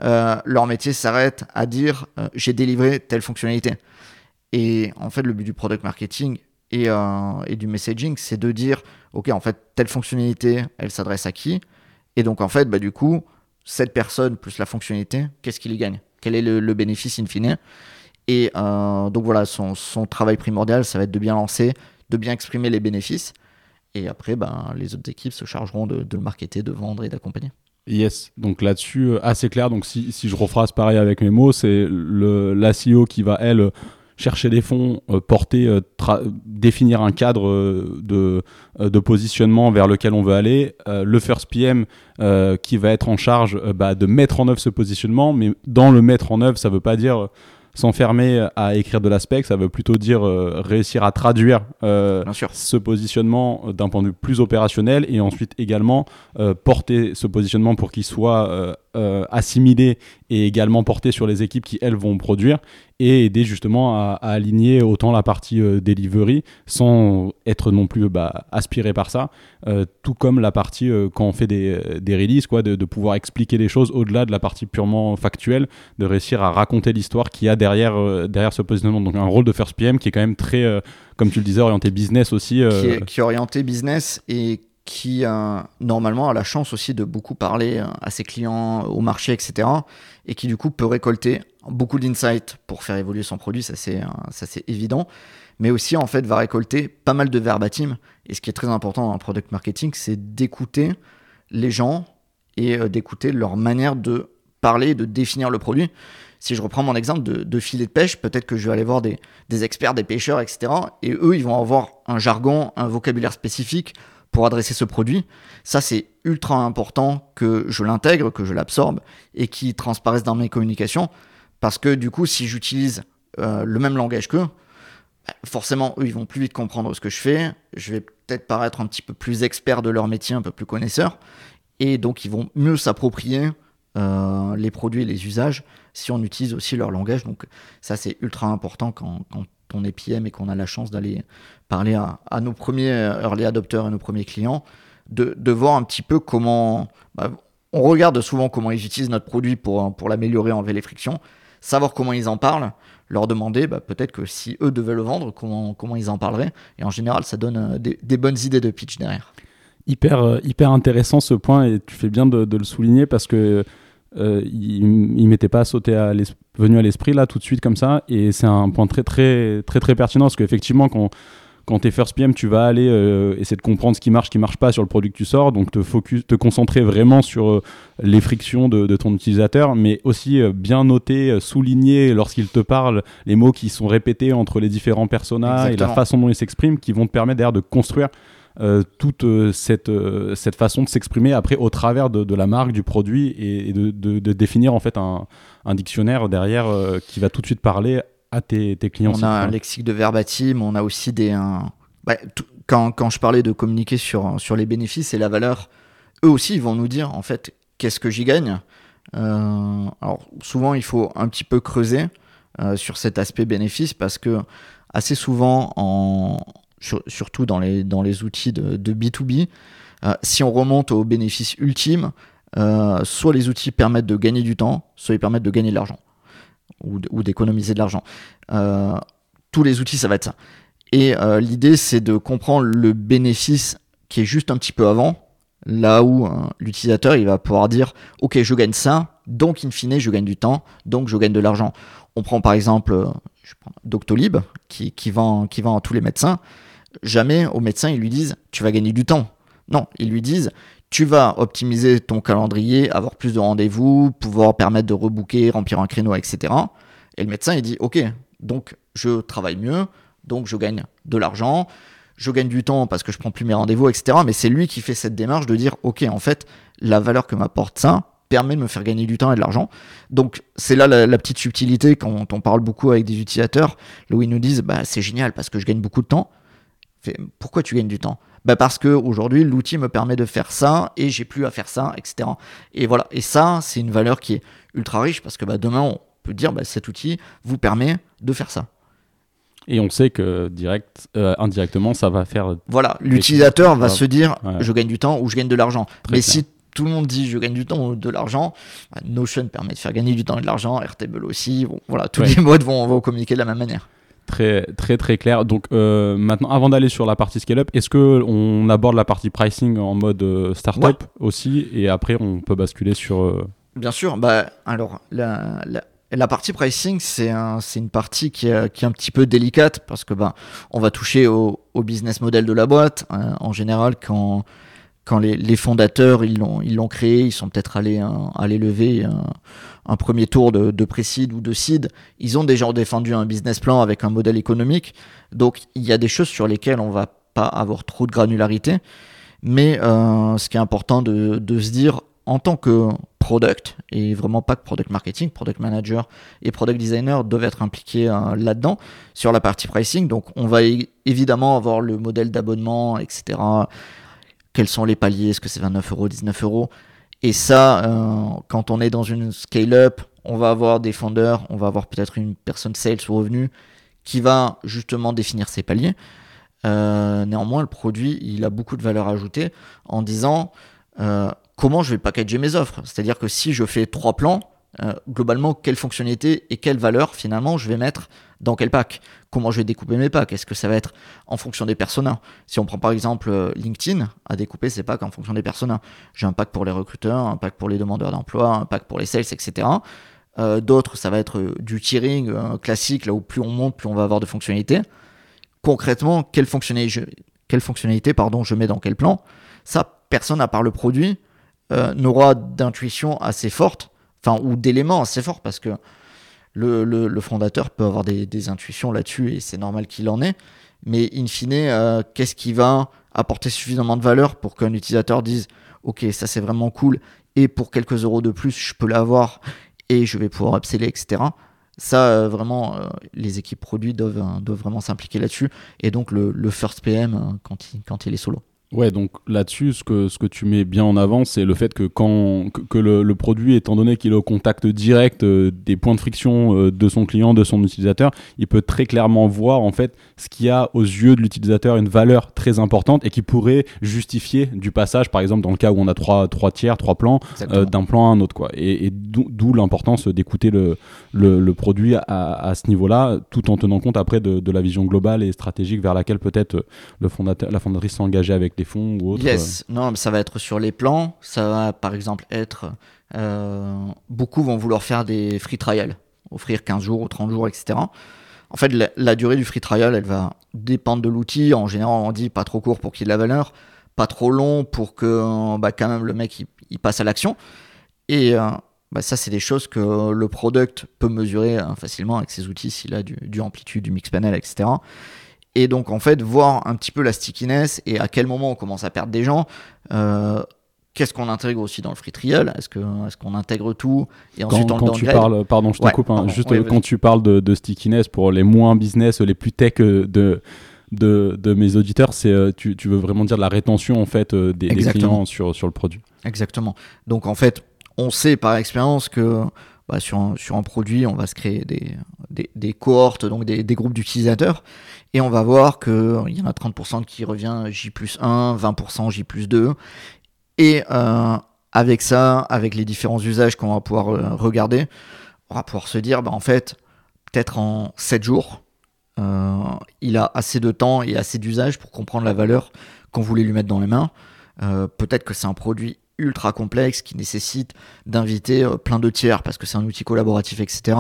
euh, leur métier s'arrête à dire euh, j'ai délivré telle fonctionnalité. Et en fait, le but du product marketing et, euh, et du messaging, c'est de dire ok, en fait, telle fonctionnalité, elle s'adresse à qui? Et donc, en fait, bah, du coup, cette personne plus la fonctionnalité, qu'est-ce qu'il y gagne? Quel est le, bénéfice in fine? Et donc, voilà, son, travail primordial, ça va être de bien lancer, de bien exprimer les bénéfices. Et après, ben, les autres équipes se chargeront de, de le marketer, de vendre et d'accompagner. Yes, donc là-dessus, euh, assez clair. Donc si, si, je rephrase pareil avec mes mots, c'est la CEO qui va, elle, chercher des fonds, euh, porter, euh, définir un cadre de, de, positionnement vers lequel on veut aller. le first PM qui va être en charge bah, de mettre en œuvre ce positionnement, mais dans le mettre en œuvre, ça ne veut pas dire s'enfermer à écrire de l'aspect, ça veut plutôt dire euh, réussir à traduire euh, ce positionnement d'un point de vue plus opérationnel. Et ensuite également euh, porter ce positionnement pour qu'il soit assimilé et également porté sur les équipes qui elles vont produire et aider justement à, aligner autant la partie euh, delivery sans être non plus bah, aspiré par ça, euh, tout comme la partie euh, quand on fait des, des releases, quoi, de, pouvoir expliquer les choses au-delà de la partie purement factuelle, de réussir à raconter l'histoire qu'il y a derrière, derrière ce positionnement. Donc un rôle de first PM qui est quand même très, comme tu le disais, orienté business aussi. Qui est, qui, est, orienté business et qui normalement a la chance aussi de beaucoup parler à ses clients, au marché, etc. Et qui du coup peut récolter beaucoup d'insights pour faire évoluer son produit, ça c'est, ça c'est évident. Mais aussi en fait va récolter pas mal de verbatim. Et ce qui est très important dans le product marketing, c'est d'écouter les gens et euh, d'écouter leur manière de parler, de définir le produit. Si je reprends mon exemple de, filet de pêche, peut-être que je vais aller voir des experts, des pêcheurs, etc. Et eux, ils vont avoir un jargon, un vocabulaire spécifique pour adresser ce produit. Ça, c'est ultra important que je l'intègre, que je l'absorbe et qui transparaisse dans mes communications. Parce que du coup, si j'utilise euh, le même langage qu'eux, bah, forcément, eux, ils vont plus vite comprendre ce que je fais. Je vais peut-être paraître un petit peu plus expert de leur métier, un peu plus connaisseur. Et donc, ils vont mieux s'approprier euh, les produits et les usages si on utilise aussi leur langage. Donc, ça, c'est ultra important quand, quand on est PM et qu'on a la chance d'aller parler à, nos premiers early adopters et nos premiers clients, de, voir un petit peu comment. Bah, on regarde souvent comment ils utilisent notre produit pour, pour l'améliorer, enlever les frictions, savoir comment ils en parlent, leur demander bah, peut-être que si eux devaient le vendre, comment, comment ils en parleraient. Et en général, ça donne euh, des, bonnes idées de pitch derrière. Hyper, euh, hyper intéressant ce point et tu fais bien de, le souligner parce que euh, il, il m'était pas sauté à venu à l'esprit là tout de suite comme ça. Et c'est un point très très très très pertinent parce qu'effectivement quand quand tu es first PM, tu vas aller euh, essayer de comprendre ce qui marche, ce qui marche pas sur le produit que tu sors, donc te focus, te concentrer vraiment sur euh, les frictions de, ton utilisateur, mais aussi euh, bien noter, souligner lorsqu'il te parle les mots qui sont répétés entre les différents personnages et la façon dont ils s'expriment, qui vont te permettre d'ailleurs de construire toute cette, cette façon de s'exprimer après au travers de, la marque, du produit et, de, définir en fait un, un dictionnaire derrière qui va tout de suite parler à tes, clients. On a un lexique de verbatim, on a aussi des. Bah, quand, quand, je parlais de communiquer sur, sur les bénéfices et la valeur, eux aussi ils vont nous dire en fait qu'est-ce que j'y gagne. Euh, alors souvent il faut un petit peu creuser euh, sur cet aspect bénéfice parce que assez souvent, en, surtout dans les, dans les outils de, de B2B, euh, si on remonte aux bénéfices ultimes, soit les outils permettent de gagner du temps, soit ils permettent de gagner de l'argent ou, d'économiser de l'argent. Euh, tous les outils, ça va être ça. Et euh, l'idée, c'est de comprendre le bénéfice qui est juste un petit peu avant, là où euh, l'utilisateur, il va pouvoir dire, OK, je gagne ça, donc in fine, je gagne du temps, donc je gagne de l'argent. On prend par exemple je prends Doctolib, qui, vend, qui vend à tous les médecins. Jamais aux médecins, ils lui disent, tu vas gagner du temps. Non, ils lui disent, tu vas optimiser ton calendrier, avoir plus de rendez-vous, pouvoir permettre de rebooker, remplir un créneau, etc. Et le médecin, il dit, OK, donc je travaille mieux, donc je gagne de l'argent, je gagne du temps parce que je prends plus mes rendez-vous, etc. Mais c'est lui qui fait cette démarche de dire, OK, en fait, la valeur que m'apporte ça permet de me faire gagner du temps et de l'argent. Donc c'est là la, petite subtilité quand on parle beaucoup avec des utilisateurs, là où ils nous disent, bah, c'est génial parce que je gagne beaucoup de temps. Pourquoi tu gagnes du temps? Bah parce que aujourd'hui l'outil me permet de faire ça et j'ai plus à faire ça, etc. Et voilà. Et ça, c'est une valeur qui est ultra riche parce que bah, demain, peut dire bah, cet outil vous permet de faire ça. Et on sait que direct, euh, indirectement, ça va faire. Voilà, l'utilisateur va se dire Ouais. je gagne du temps ou je gagne de l'argent. Mais clair. si tout le monde dit je gagne du temps ou de l'argent, bah, Notion permet de faire gagner du temps et de l'argent, Airtable aussi. Bon, voilà, tous Ouais. les modes vont, vont communiquer de la même manière. Très, très, très clair. Donc, euh, maintenant, avant d'aller sur la partie scale-up, est-ce que on aborde la partie pricing en mode euh, startup aussi Et après, on peut basculer sur. euh, Bien sûr, bah, alors la, la, la partie pricing, c'est un, une partie qui est, qui est un petit peu délicate parce que bah, on va toucher au, au business model de la boîte. hein. en général, quand, quand les, fondateurs ils l'ont, ils l'ont créé, ils sont peut-être allés, allés lever un, un premier tour de, de pré-seed ou de seed. Ils ont déjà défendu un business plan avec un modèle économique. Donc il y a des choses sur lesquelles on va pas avoir trop de granularité. Mais euh, ce qui est important de, se dire en tant que product, et vraiment pas que product marketing, product manager et product designer doivent être impliqués euh, là-dedans, sur la partie pricing. Donc on va évidemment avoir le modèle d'abonnement, etc. Quels sont les paliers Est-ce que c'est 29 euros, 19 euros? Et ça, euh, quand on est dans une scale-up, on va avoir des fondeurs, on va avoir peut-être une personne sales ou revenu qui va justement définir ses paliers. Euh, néanmoins, le produit, il a beaucoup de valeur ajoutée en disant euh, comment je vais packager mes offres? C'est-à-dire que si je fais trois plans, globalement, quelles fonctionnalités et quelles valeurs finalement je vais mettre dans quel pack Comment je vais découper mes packs Est-ce que ça va être en fonction des personas Si on prend par exemple euh, LinkedIn, à découper ses packs en fonction des personas. J'ai un pack pour les recruteurs, un pack pour les demandeurs d'emploi, un pack pour les sales, etc. Euh, D'autres, ça va être euh, du tiering classique, là où plus on monte, plus on va avoir de fonctionnalités. Concrètement, quelle fonctionnalité, quelle fonctionnalité pardon, je mets dans quel plan? Ça, personne à part le produit n'aura d'intuition assez forte, enfin, ou d'éléments assez forts, parce que le, fondateur peut avoir des, intuitions là-dessus, et c'est normal qu'il en ait. Mais in fine, euh, qu'est-ce qui va apporter suffisamment de valeur pour qu'un utilisateur dise Ok, ça c'est vraiment cool, et pour quelques euros de plus, je peux l'avoir, et je vais pouvoir upseller, etc. Ça, euh, vraiment, euh, les équipes produits doivent, vraiment s'impliquer là-dessus. Et donc, le, first PM, quand il, quand il est solo. Ouais, donc là-dessus, ce que, ce que tu mets bien en avant, c'est le fait que quand que, que le, le produit, étant donné qu'il est au contact direct euh, des points de friction euh, de son client, de son utilisateur, il peut très clairement voir en fait ce qui a aux yeux de l'utilisateur une valeur très importante et qui pourrait justifier du passage, par exemple dans le cas où on a trois, trois tiers, trois plans, euh, d'un plan à un autre. Quoi. Et, et d'où l'importance d'écouter le, le, le produit à, à ce niveau-là, tout en tenant compte après de, de la vision globale et stratégique vers laquelle peut-être le fondateur, la fondatrice s'est engagée avec les fonds ou autre. Yes, non, mais ça va être sur les plans. Ça va par exemple être. euh, beaucoup vont vouloir faire des free trials, offrir 15 jours ou 30 jours, etc. En fait, la, la durée du free trial, elle va dépendre de l'outil. En général, on dit pas trop court pour qu'il y ait de la valeur, pas trop long pour que euh, bah, quand même le mec il, il passe à l'action. Et euh, bah, ça, c'est des choses que le product peut mesurer euh, facilement avec ses outils s'il a du, du amplitude, du mix panel, etc. Et donc, en fait, voir un petit peu la stickiness et à quel moment on commence à perdre des gens. euh, Qu'est-ce qu'on intègre aussi dans le free trial? Est-ce qu'on est qu'on intègre tout et Quand, ensuite on quand tu parles, pardon, je te Ouais, coupe, hein, pardon, juste euh, quand tu parles de, de stickiness pour les moins business, les plus tech euh, de, de, de mes auditeurs, c'est tu, tu veux vraiment dire la rétention en fait des, des clients sur, sur le produit? Exactement. Donc en fait, on sait par expérience que bah, sur, un, produit, on va se créer des, cohortes, donc des, groupes d'utilisateurs, et on va voir qu'il y en a 30% qui revient J plus 1, 20% J plus 2. Et euh, avec ça, avec les différents usages qu'on va pouvoir euh, regarder, on va pouvoir se dire, bah, en fait, peut-être en 7 jours, euh, il a assez de temps et assez d'usage pour comprendre la valeur qu'on voulait lui mettre dans les mains. Peut-être que c'est un produit ultra complexe qui nécessite d'inviter euh, plein de tiers parce que c'est un outil collaboratif, etc.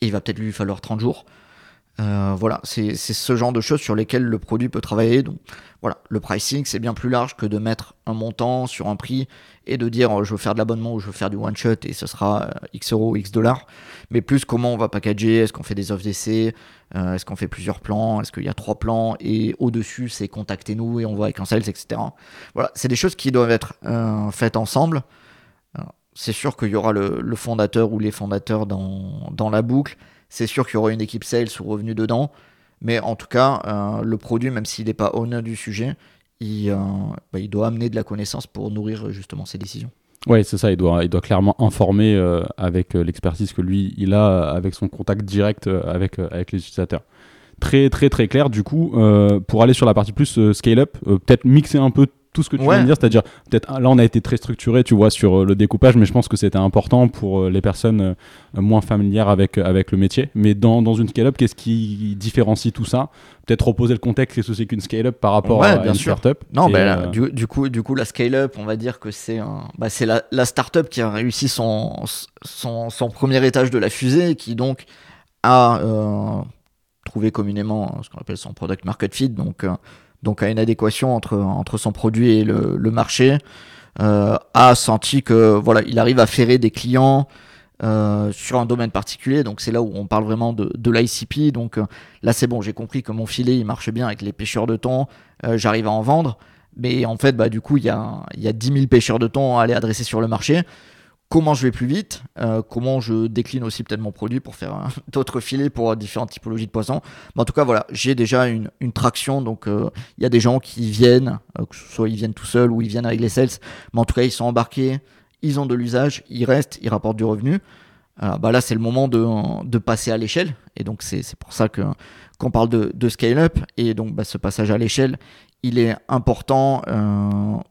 Et il va peut-être lui falloir 30 jours. Euh, voilà, c'est ce genre de choses sur lesquelles le produit peut travailler. Donc voilà, le pricing, c'est bien plus large que de mettre un montant sur un prix et de dire euh, je veux faire de l'abonnement ou je veux faire du one shot et ce sera euh, X euros ou X dollars. Mais plus comment on va packager, est-ce qu'on fait des offres d'essai, est-ce qu'on fait plusieurs plans, est-ce qu'il y a trois plans et au-dessus c'est contactez-nous et on voit avec un sales, etc. Voilà, c'est des choses qui doivent être faites ensemble. C'est sûr qu'il y aura le, le fondateur ou les fondateurs dans, dans la boucle. C'est sûr qu'il y aura une équipe sales ou revenu dedans. Mais en tout cas, euh, le produit, même s'il n'est pas owner du sujet, il, euh, bah, il doit amener de la connaissance pour nourrir justement ses décisions. Oui, c'est ça. Il doit, clairement informer avec l'expertise que lui, il a, avec son contact direct avec, avec les utilisateurs très très très clair du coup pour aller sur la partie plus scale up peut-être mixer un peu tout ce que tu viens de dire, c'est-à-dire peut-être là on a été très structuré, tu vois, sur euh, le découpage, mais je pense que c'était important pour euh, les personnes euh, moins familières avec avec le métier. Mais dans, dans une scale-up, qu'est-ce qui différencie tout ça? Peut-être reposer le contexte, qu'est-ce que c'est qu'une scale-up par rapport à une start-up. Non, ben, du, du, coup, du coup, la scale-up, on va dire que c'est bah, c'est la, la start-up qui a réussi son, son, son, premier étage de la fusée, qui donc a trouvé communément ce qu'on appelle son product market fit, donc donc à une adéquation entre, son produit et le, marché, euh, a senti que voilà, il arrive à ferrer des clients euh, sur un domaine particulier. Donc c'est là où on parle vraiment de, de l'ICP. Donc euh, là c'est bon, j'ai compris que mon filet il marche bien avec les pêcheurs de thon, j'arrive à en vendre. Mais en fait, bah, du coup, il y a, y a 10 000 pêcheurs de thon à aller adresser sur le marché comment je vais plus vite, euh, comment je décline aussi peut-être mon produit pour faire *laughs* d'autres filets pour différentes typologies de poissons. Mais en tout cas, voilà, j'ai déjà une, traction. Donc, euh, il y a des gens qui viennent, euh, que soit ils viennent tout seuls ou ils viennent avec les sales. Mais en tout cas, ils sont embarqués, ils ont de l'usage, ils restent, ils rapportent du revenu. bah là, c'est le moment de, passer à l'échelle. Et donc, c'est pour ça qu'on parle de, scale-up. Et donc, bah, ce passage à l'échelle, il est important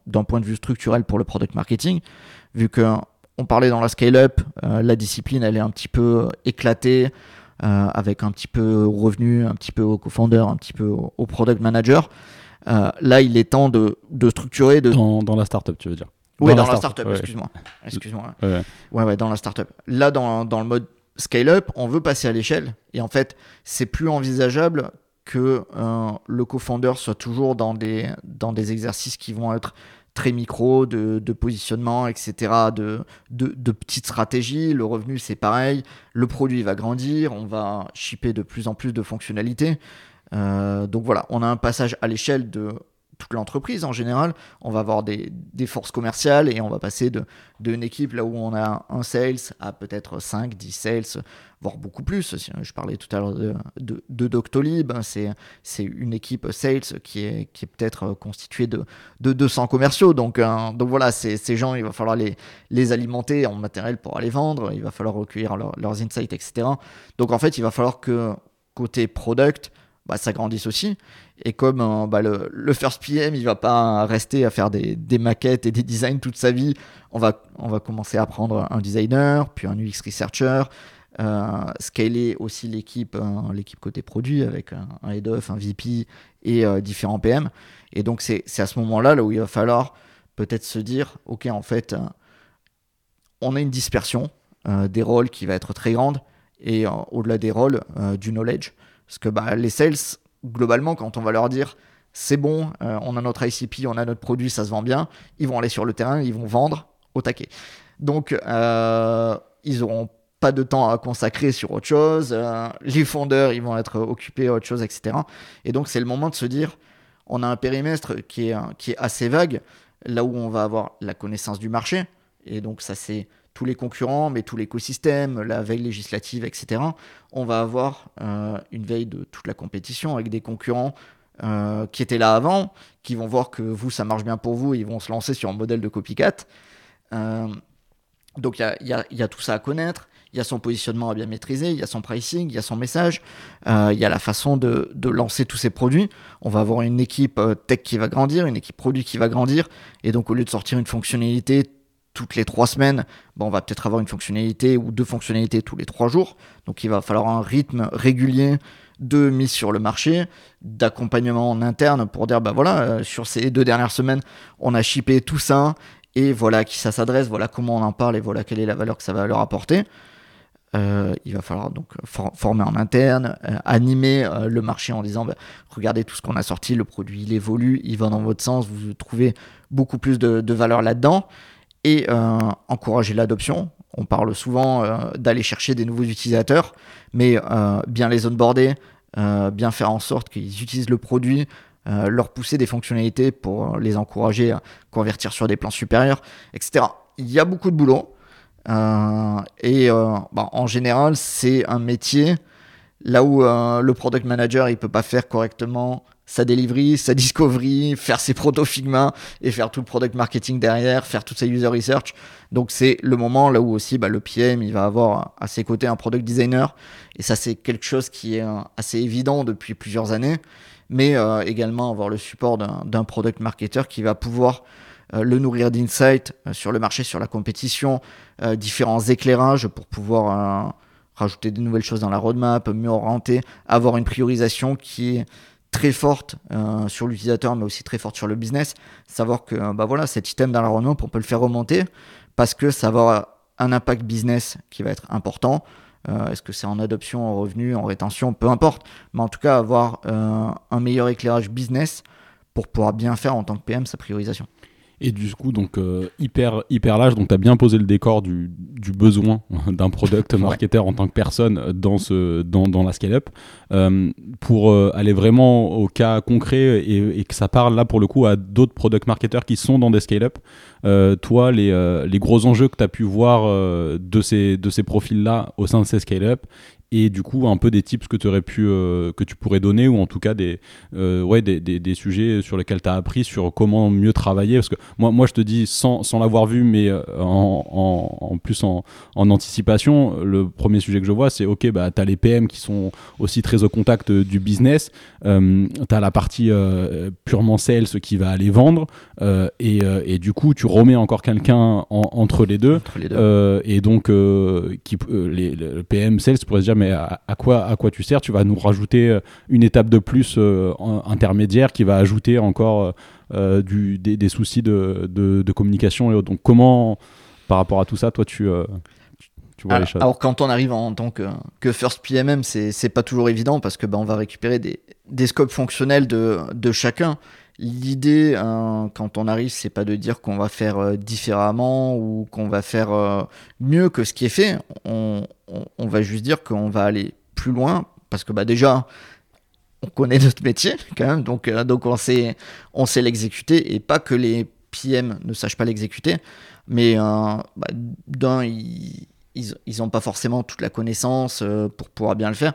d'un point de vue structurel pour le product marketing, vu que on parlait dans la scale-up, euh, la discipline elle est un petit peu éclatée, euh, avec un petit peu au revenu, un petit peu au co-founder, un petit peu au, product manager. Euh, là, il est temps de, structurer. De... Dans, dans la startup, tu veux dire Oui, dans, la startup, excuse-moi. Excuse-moi. Ouais. ouais, dans la startup. Là, dans, dans le mode scale-up, on veut passer à l'échelle. Et en fait, c'est plus envisageable que le co-founder soit toujours dans des, dans des exercices qui vont être très micro, de, positionnement, etc., de, de, petites stratégies. Le revenu, c'est pareil. Le produit va grandir. On va shipper de plus en plus de fonctionnalités. Euh, donc voilà, on a un passage à l'échelle de toute l'entreprise en général. On va avoir des, forces commerciales et on va passer de, d'une équipe là où on a un sales à peut-être 5, 10 sales, voire beaucoup plus. Je parlais tout à l'heure de, Doctolib, hein, c'est, une équipe sales qui est, peut-être constituée de, de 200 commerciaux. Donc, hein, donc voilà, ces gens, il va falloir les, alimenter en matériel pour aller vendre, il va falloir recueillir leurs insights, etc. Donc en fait, il va falloir que côté product, bah, ça grandisse aussi. Et comme euh, bah, le, first PM, il va pas rester à faire des, maquettes et des designs toute sa vie, on va, commencer à prendre un designer, puis un UX researcher, euh, scaler aussi l'équipe, euh, l'équipe côté produit avec un, head of, un VP et euh, différents PM. Et donc c'est à ce moment-là là où il va falloir peut-être se dire, ok, en fait, on a une dispersion des rôles qui va être très grande et au-delà des rôles, du knowledge. Parce que bah, les sales, globalement, quand on va leur dire c'est bon, euh, on a notre ICP, on a notre produit, ça se vend bien, ils vont aller sur le terrain, ils vont vendre au taquet. Donc, euh, ils n'auront pas de temps à consacrer sur autre chose. Euh, les fondeurs, ils vont être occupés à autre chose, etc. Et donc, c'est le moment de se dire on a un périmètre qui est, qui est assez vague, là où on va avoir la connaissance du marché. Et donc, ça, c'est tous les concurrents, mais tout l'écosystème, la veille législative, etc. On va avoir euh, une veille de toute la compétition avec des concurrents euh, qui étaient là avant, qui vont voir que vous, ça marche bien pour vous, et ils vont se lancer sur un modèle de copycat. Euh, donc il y a, tout ça à connaître, il y a son positionnement à bien maîtriser, il y a son pricing, il y a son message, il y a la façon de, lancer tous ces produits. On va avoir une équipe tech qui va grandir, une équipe produit qui va grandir, et donc au lieu de sortir une fonctionnalité toutes les trois semaines, on va peut-être avoir une fonctionnalité ou deux fonctionnalités tous les trois jours. Donc il va falloir un rythme régulier de mise sur le marché, d'accompagnement en interne pour dire, bah voilà, euh, sur ces deux dernières semaines, on a shippé tout ça, et voilà à qui ça s'adresse, voilà comment on en parle, et voilà quelle est la valeur que ça va leur apporter. Euh, il va falloir donc former en interne, euh, animer le marché en disant bah, regardez tout ce qu'on a sorti, le produit il évolue, il va dans votre sens, vous trouvez beaucoup plus de, de valeur là-dedans et euh, encourager l'adoption. On parle souvent euh, d'aller chercher des nouveaux utilisateurs, mais euh, bien les onboarder, bien faire en sorte qu'ils utilisent le produit, leur pousser des fonctionnalités pour les encourager à convertir sur des plans supérieurs, etc. Il y a beaucoup de boulot. Et bah, en général, c'est un métier là où le product manager il peut pas faire correctement sa delivery, sa discovery, faire ses proto Figma et faire tout le product marketing derrière, faire toute sa user research. Donc c'est le moment là où aussi bah, le PM il va avoir à ses côtés un product designer et ça c'est quelque chose qui est euh, assez évident depuis plusieurs années, mais euh, également avoir le support d'un product marketer qui va pouvoir euh, le nourrir d'insights sur le marché, sur la compétition, différents éclairages pour pouvoir rajouter des nouvelles choses dans la roadmap, mieux orienter, avoir une priorisation qui est très forte euh, sur l'utilisateur, mais aussi très forte sur le business. Savoir que bah voilà, cet item dans la roadmap, on peut le faire remonter parce que ça va avoir un impact business qui va être important. Euh, est-ce que c'est en adoption, en revenu, en rétention, peu importe. Mais en tout cas, avoir euh, un meilleur éclairage business pour pouvoir bien faire en tant que PM sa priorisation. Et du coup, donc euh, hyper, hyper large. Donc, tu as bien posé le décor du, du besoin *laughs* d'un product marketer en tant que personne dans, ce, dans, dans la scale-up. Euh, pour euh, aller vraiment au cas concret et, et, que ça parle là pour le coup à d'autres product marketers qui sont dans des scale-up. toi, les, les gros enjeux que tu as pu voir de ces, de ces profils-là au sein de ces scale-up et du coup un peu des tips que tu aurais pu euh, que tu pourrais donner ou en tout cas des euh, ouais des, des, des, sujets sur lesquels tu as appris sur comment mieux travailler. Parce que moi moi je te dis sans, sans l'avoir vu mais euh, en, en, en, plus en, en anticipation le premier sujet que je vois c'est ok bah tu as les PM qui sont aussi très au contact du business. Euh, tu as la partie purement sales qui va aller vendre. Et, et, du coup tu remets encore quelqu'un entre les deux, entre les deux. et donc qui les, le PM sales pourrait se dire mais à, quoi, à quoi tu sers? Tu vas nous rajouter euh, une étape de plus euh, intermédiaire qui va ajouter encore euh, du, des, soucis de, de, communication et Donc comment, par rapport à tout ça, toi tu... alors, choses? alors, quand on arrive en tant que, que first PMM, c'est pas toujours évident parce que bah, on va récupérer des, des scopes fonctionnels de, de chacun. L'idée, hein, quand on arrive, c'est pas de dire qu'on va faire euh, différemment ou qu'on va faire euh, mieux que ce qui est fait. On, va juste dire qu'on va aller plus loin parce que bah, déjà, on connaît notre métier quand même, donc, euh, donc on sait, on sait l'exécuter et pas que les PM ne sachent pas l'exécuter, mais bah, d'un, ils n'ont pas forcément toute la connaissance pour pouvoir bien le faire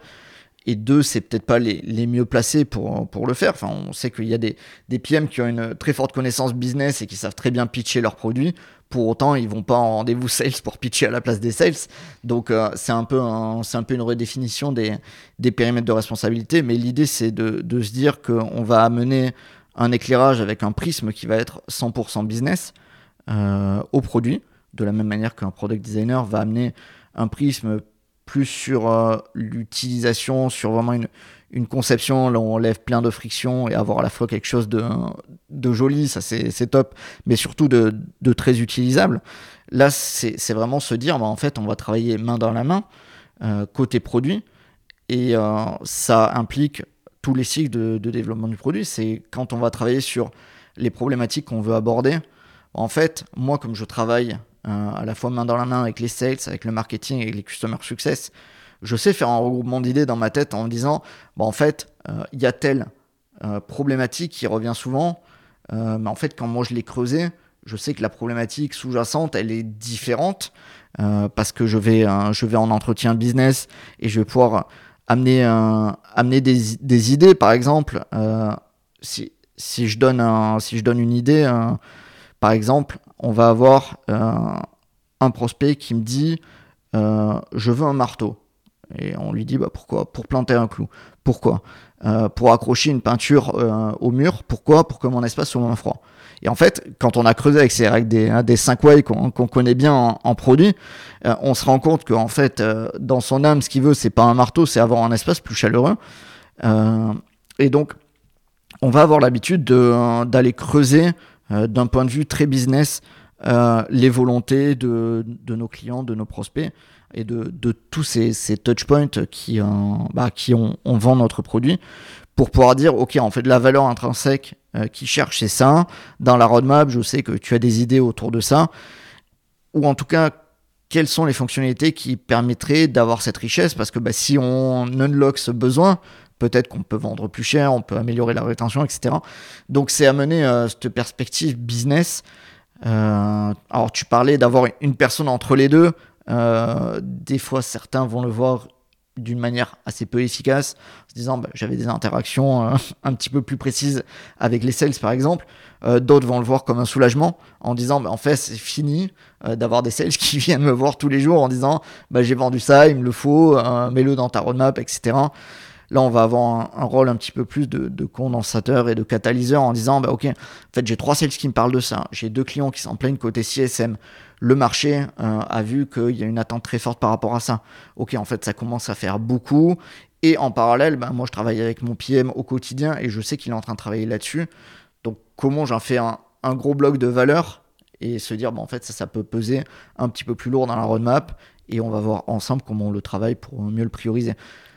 et deux, c'est peut-être pas les, mieux placés pour, pour le faire. On sait qu'il y a des, PM qui ont une très forte connaissance business et qui savent très bien pitcher leurs produits. Pour autant, ils vont pas en rendez-vous sales pour pitcher à la place des sales. Donc, euh, c'est un, peu c'est un peu une redéfinition des, des périmètres de responsabilité. Mais l'idée, c'est de, de, se dire qu'on va amener un éclairage avec un prisme qui va être 100% business euh, au produit, de la même manière qu'un product designer va amener un prisme plus sur euh, l'utilisation, sur vraiment une, une conception, là on lève plein de frictions et avoir à la fois quelque chose de, de joli, ça c'est top, mais surtout de, de très utilisable. Là, c'est vraiment se dire, bah, en fait, on va travailler main dans la main, euh, côté produit, et euh, ça implique tous les cycles de, développement du produit. C'est quand on va travailler sur les problématiques qu'on veut aborder. En fait, moi, comme je travaille à la fois main dans la main avec les sales, avec le marketing, et les customer success. Je sais faire un regroupement d'idées dans ma tête en me disant, bon, en fait, euh, il y a telle euh, problématique qui revient souvent, mais en fait, quand moi je l'ai creusé, je sais que la problématique sous-jacente, elle est différente parce que je vais, je vais en entretien business et je vais pouvoir amener, amener des, des, idées. Par exemple, si, si, je donne un, si je donne une idée, par exemple, on va avoir euh, un prospect qui me dit euh, je veux un marteau. Et on lui dit bah, pourquoi? Pour planter un clou. Pourquoi? Euh, Pour accrocher une peinture au mur. Pourquoi? Pour que mon espace soit moins froid. Et en fait, quand on a creusé avec des, hein, des 5 way qu'on connaît bien en, produit, on se rend compte qu'en fait, dans son âme, ce qu'il veut, c'est pas un marteau, c'est avoir un espace plus chaleureux. et donc, on va avoir l'habitude d'aller creuser d'un point de vue très business euh, les volontés de, de, nos clients, de nos prospects et de, de tous ces, ces touchpoints qui, euh, bah, qui vend notre produit pour pouvoir dire ok en fait la valeur intrinsèque qui cherche c'est ça. Dans la roadmap je sais que tu as des idées autour de ça. Ou en tout cas quelles sont les fonctionnalités qui permettraient d'avoir cette richesse? Parce que bah, si on unlock ce besoin peut-être qu'on peut vendre plus cher, on peut améliorer la rétention, etc. Donc c'est amener euh, cette perspective business. Euh, alors tu parlais d'avoir une personne entre les deux. Euh, des fois, certains vont le voir d'une manière assez peu efficace, en se disant bah, j'avais des interactions euh, *laughs* un petit peu plus précises avec les sales par exemple. Euh, d'autres vont le voir comme un soulagement en disant bah, en fait c'est fini euh, d'avoir des sales *laughs* qui viennent me voir tous les jours en disant bah, j'ai vendu ça, il me le faut, mets-le dans ta roadmap, etc. Là, on va avoir un, rôle un petit peu plus de, condensateur et de catalyseur en disant, bah, ok, en fait, j'ai trois sales qui me parlent de ça. J'ai deux clients qui s'en plaignent côté CSM. Le marché euh, a vu qu'il y a une attente très forte par rapport à ça. Ok, en fait, ça commence à faire beaucoup. Et en parallèle, bah, moi, je travaille avec mon PM au quotidien et je sais qu'il est en train de travailler là-dessus. Donc, comment j'en fais un, gros bloc de valeur et se dire, bah, en fait, ça, ça peut peser un petit peu plus lourd dans la roadmap et on va voir ensemble comment on le travaille pour mieux le prioriser.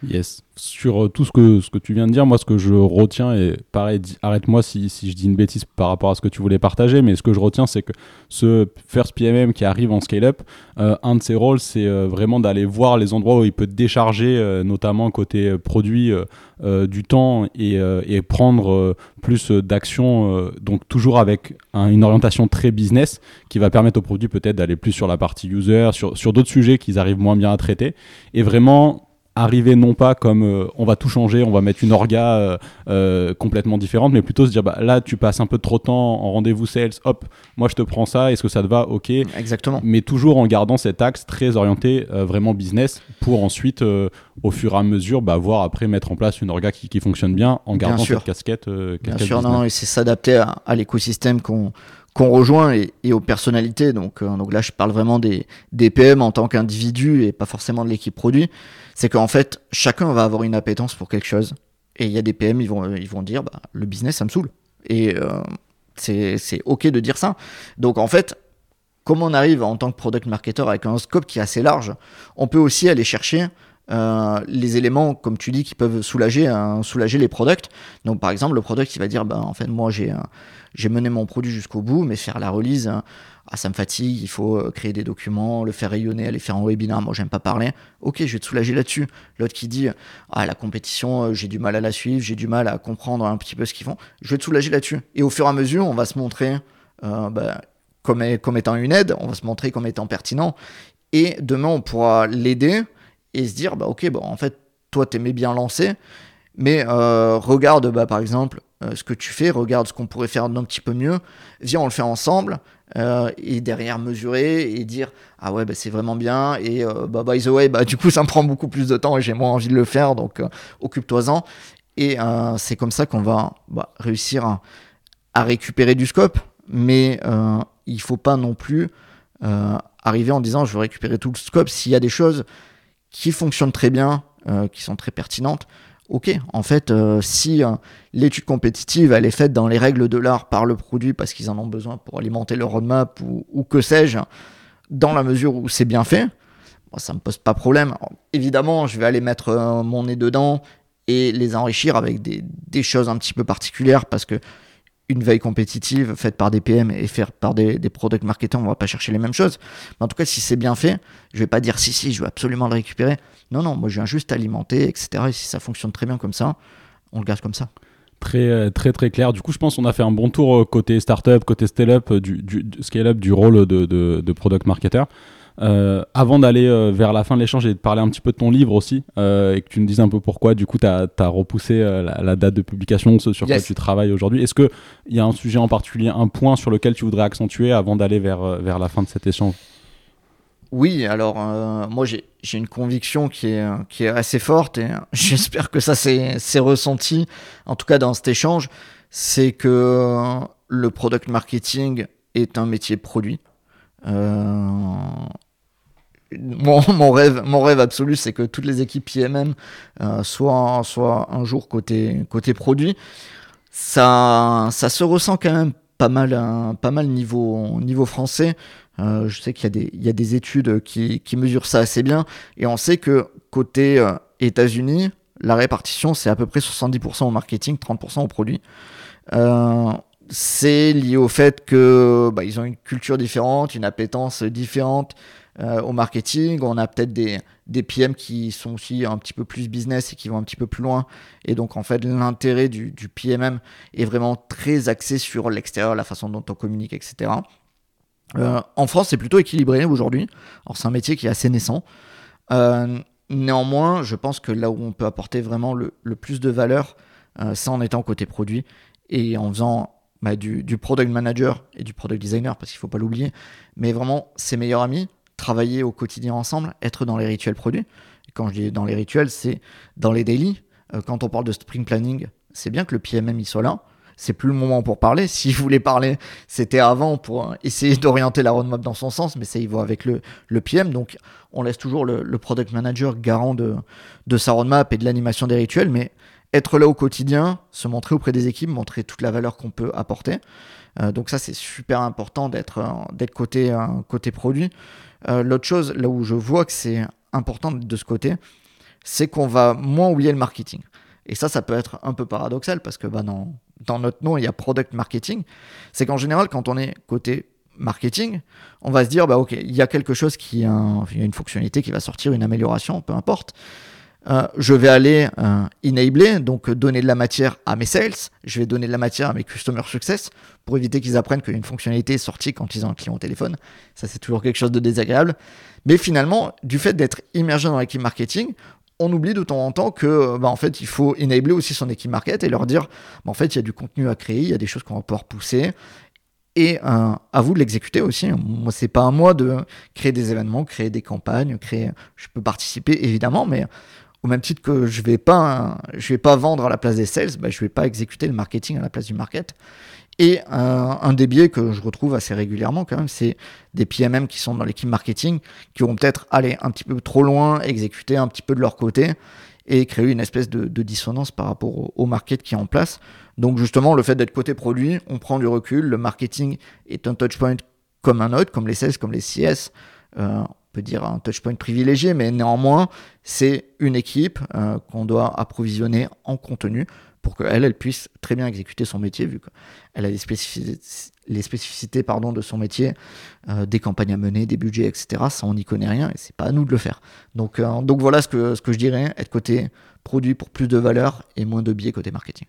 Yes. Sur euh, tout ce que, ce que tu viens de dire, moi, ce que je retiens, et pareil, arrête-moi si, si, je dis une bêtise par rapport à ce que tu voulais partager, mais ce que je retiens, c'est que ce first PMM qui arrive en scale-up, euh, un de ses rôles, c'est euh, vraiment d'aller voir les endroits où il peut décharger, notamment côté produit, du temps et, et prendre plus d'action, donc toujours avec une orientation très business qui va permettre au produit peut-être d'aller plus sur la partie user, sur, sur d'autres sujets qu'ils arrivent moins bien à traiter, et vraiment arriver non pas comme euh, on va tout changer, on va mettre une orga euh, euh, complètement différente, mais plutôt se dire bah, là tu passes un peu trop de temps en rendez-vous sales, hop, moi je te prends ça, est-ce que ça te va? Ok. Exactement. Mais toujours en gardant cet axe très orienté vraiment business pour ensuite au fur et à mesure bah, voir après mettre en place une orga qui, qui fonctionne bien en gardant cette casquette. bien sûr, non, et c'est s'adapter à, à l'écosystème qu'on qu'on rejoint et, aux personnalités. Donc, donc là, je parle vraiment des, des PM en tant qu'individu et pas forcément de l'équipe produit c'est qu'en fait, chacun va avoir une appétence pour quelque chose. Et il y a des PM, ils vont, ils vont dire, bah, le business, ça me saoule. Et euh, c'est OK de dire ça. Donc en fait, comme on arrive en tant que product marketer avec un scope qui est assez large, on peut aussi aller chercher euh, les éléments, comme tu dis, qui peuvent soulager, euh, soulager les products. Donc par exemple, le product, il va dire, bah, en fait, moi, j'ai j'ai mené mon produit jusqu'au bout, mais faire la release, ah, ça me fatigue, il faut euh, créer des documents, le faire rayonner, aller faire un webinaire, moi j'aime pas parler. Ok, je vais te soulager là-dessus. L'autre qui dit, ah, la compétition, euh, j'ai du mal à la suivre, j'ai du mal à comprendre un petit peu ce qu'ils font, je vais te soulager là-dessus. Et au fur et à mesure, on va se montrer euh, comme, comme étant une aide, on va se montrer comme étant pertinent. Et demain, on pourra l'aider et se dire, bah, ok, bon, en fait, toi, t'aimais bien lancer, mais regarde, bah, par exemple, ce que tu fais, regarde ce qu'on pourrait faire d'un petit peu mieux, viens, on le fait ensemble, euh, et derrière mesurer et dire ah ouais bah, c'est vraiment bien et euh, bah by the way bah du coup *laughs* ça me prend beaucoup plus de temps et j'ai moins envie de le faire donc euh, occupe-toi-en. Et c'est comme ça qu'on va bah, réussir à, à, récupérer du scope mais il faut pas non plus arriver en disant je veux récupérer tout le scope. S'il y a des choses qui fonctionnent très bien qui sont très pertinentes ok, en fait, euh, si euh, l'étude compétitive, elle est faite dans les règles de l'art par le produit parce qu'ils en ont besoin pour alimenter leur roadmap ou, que sais-je, dans la mesure où c'est bien fait, ça ne me pose pas problème. évidemment, je vais aller mettre euh, mon nez dedans et les enrichir avec des, choses un petit peu particulières parce que une veille compétitive faite par des PM et faite par des, des product marketers, on va pas chercher les mêmes choses. Mais en tout cas, si c'est bien fait, je vais pas dire si, si, je veux absolument le récupérer. Non, non, moi je viens juste alimenter, etc. Et si ça fonctionne très bien comme ça, on le garde comme ça. Très, euh, très, très clair. Du coup, je pense qu'on a fait un bon tour euh, côté startup, côté scale-up, du, du, scale-up du rôle de, de, de product marketer. Euh, avant d'aller euh, vers la fin de l'échange et de parler un petit peu de ton livre aussi, euh, et que tu me dises un peu pourquoi, du coup, tu as, repoussé la, date de publication, ce sur quoi tu travailles aujourd'hui. Est-ce qu'il y a un sujet en particulier, un point sur lequel tu voudrais accentuer avant d'aller vers, vers la fin de cet échange? Oui, alors moi j'ai une conviction qui est, qui est assez forte et *laughs* j'espère que ça s'est ressenti, en tout cas dans cet échange, c'est que le product marketing est un métier produit. Euh, mon, rêve, absolu, c'est que toutes les équipes IMM euh, soient, un jour côté, produit. Ça, se ressent quand même pas mal, mal niveau, français. Euh, je sais qu'il y, a des, études qui, qui, mesurent ça assez bien. Et on sait que côté États-Unis, la répartition, c'est à peu près 70% au marketing, 30% au produit. C'est lié au fait que bah, ils ont une culture différente, une appétence différente euh, au marketing. On a peut-être des, PM qui sont aussi un petit peu plus business et qui vont un petit peu plus loin. Et donc en fait l'intérêt du, du, PMM est vraiment très axé sur l'extérieur, la façon dont on communique, etc. Euh, en France, c'est plutôt équilibré aujourd'hui. Alors c'est un métier qui est assez naissant. Euh, Néanmoins, je pense que là où on peut apporter vraiment le, plus de valeur, c'est en étant côté produit et en faisant bah, du, product manager et du product designer, parce qu'il ne faut pas l'oublier, mais vraiment ses meilleurs amis, travailler au quotidien ensemble, être dans les rituels produits. Quand je dis dans les rituels, c'est dans les daily. Euh, quand on parle de sprint planning, c'est bien que le PMM y soit là, c'est plus le moment pour parler. *laughs* S'il voulait parler, c'était avant pour essayer d'orienter la roadmap dans son sens, mais ça y va avec le, le PM. Donc, on laisse toujours le, product manager garant de, de sa roadmap et de l'animation des rituels, mais être là au quotidien, se montrer auprès des équipes, montrer toute la valeur qu'on peut apporter. Euh, donc ça, c'est super important d'être euh, d'être côté, euh, côté produit. L'autre chose, là où je vois que c'est important de ce côté, c'est qu'on va moins oublier le marketing. Et ça, ça peut être un peu paradoxal parce que bah, dans, dans notre nom, il y a product marketing. C'est qu'en général, quand on est côté marketing, on va se dire, bah, ok, il y a quelque chose qui, il y a une fonctionnalité qui va sortir, une amélioration, peu importe. Euh, je vais aller euh, enabler, donc donner de la matière à mes sales, je vais donner de la matière à mes customer success pour éviter qu'ils apprennent qu'une fonctionnalité est sortie quand ils ont un client au téléphone. Ça, c'est toujours quelque chose de désagréable. Mais finalement, du fait d'être immergé dans l'équipe marketing, on oublie de temps en temps que bah, en fait il faut enabler aussi son équipe market et leur dire bah, en fait il y a du contenu à créer, il y a des choses qu'on va pouvoir pousser et euh, à vous de l'exécuter aussi. Moi c'est pas à moi de créer des événements, créer des campagnes, créer je peux participer évidemment mais au même titre que je vais pas je vais pas vendre à la place des sales, bah, je vais pas exécuter le marketing à la place du market. Et un des biais que je retrouve assez régulièrement quand même, c'est des PMM qui sont dans l'équipe marketing, qui vont peut-être aller un petit peu trop loin, exécuter un petit peu de leur côté et créer une espèce de, dissonance par rapport au, market qui est en place. Donc justement, le fait d'être côté produit, on prend du recul, le marketing est un touchpoint comme un autre, comme les sales, comme les CS. Euh, peut dire un touchpoint privilégié, mais néanmoins, c'est une équipe euh, qu'on doit approvisionner en contenu pour qu'elle, elle puisse très bien exécuter son métier, vu qu'elle a les spécificités, pardon, de son métier, euh, des campagnes à mener, des budgets, etc. Ça, on n'y connaît rien et c'est pas à nous de le faire. Donc, euh, donc voilà ce que, ce que je dirais, être côté produit pour plus de valeur et moins de biais côté marketing.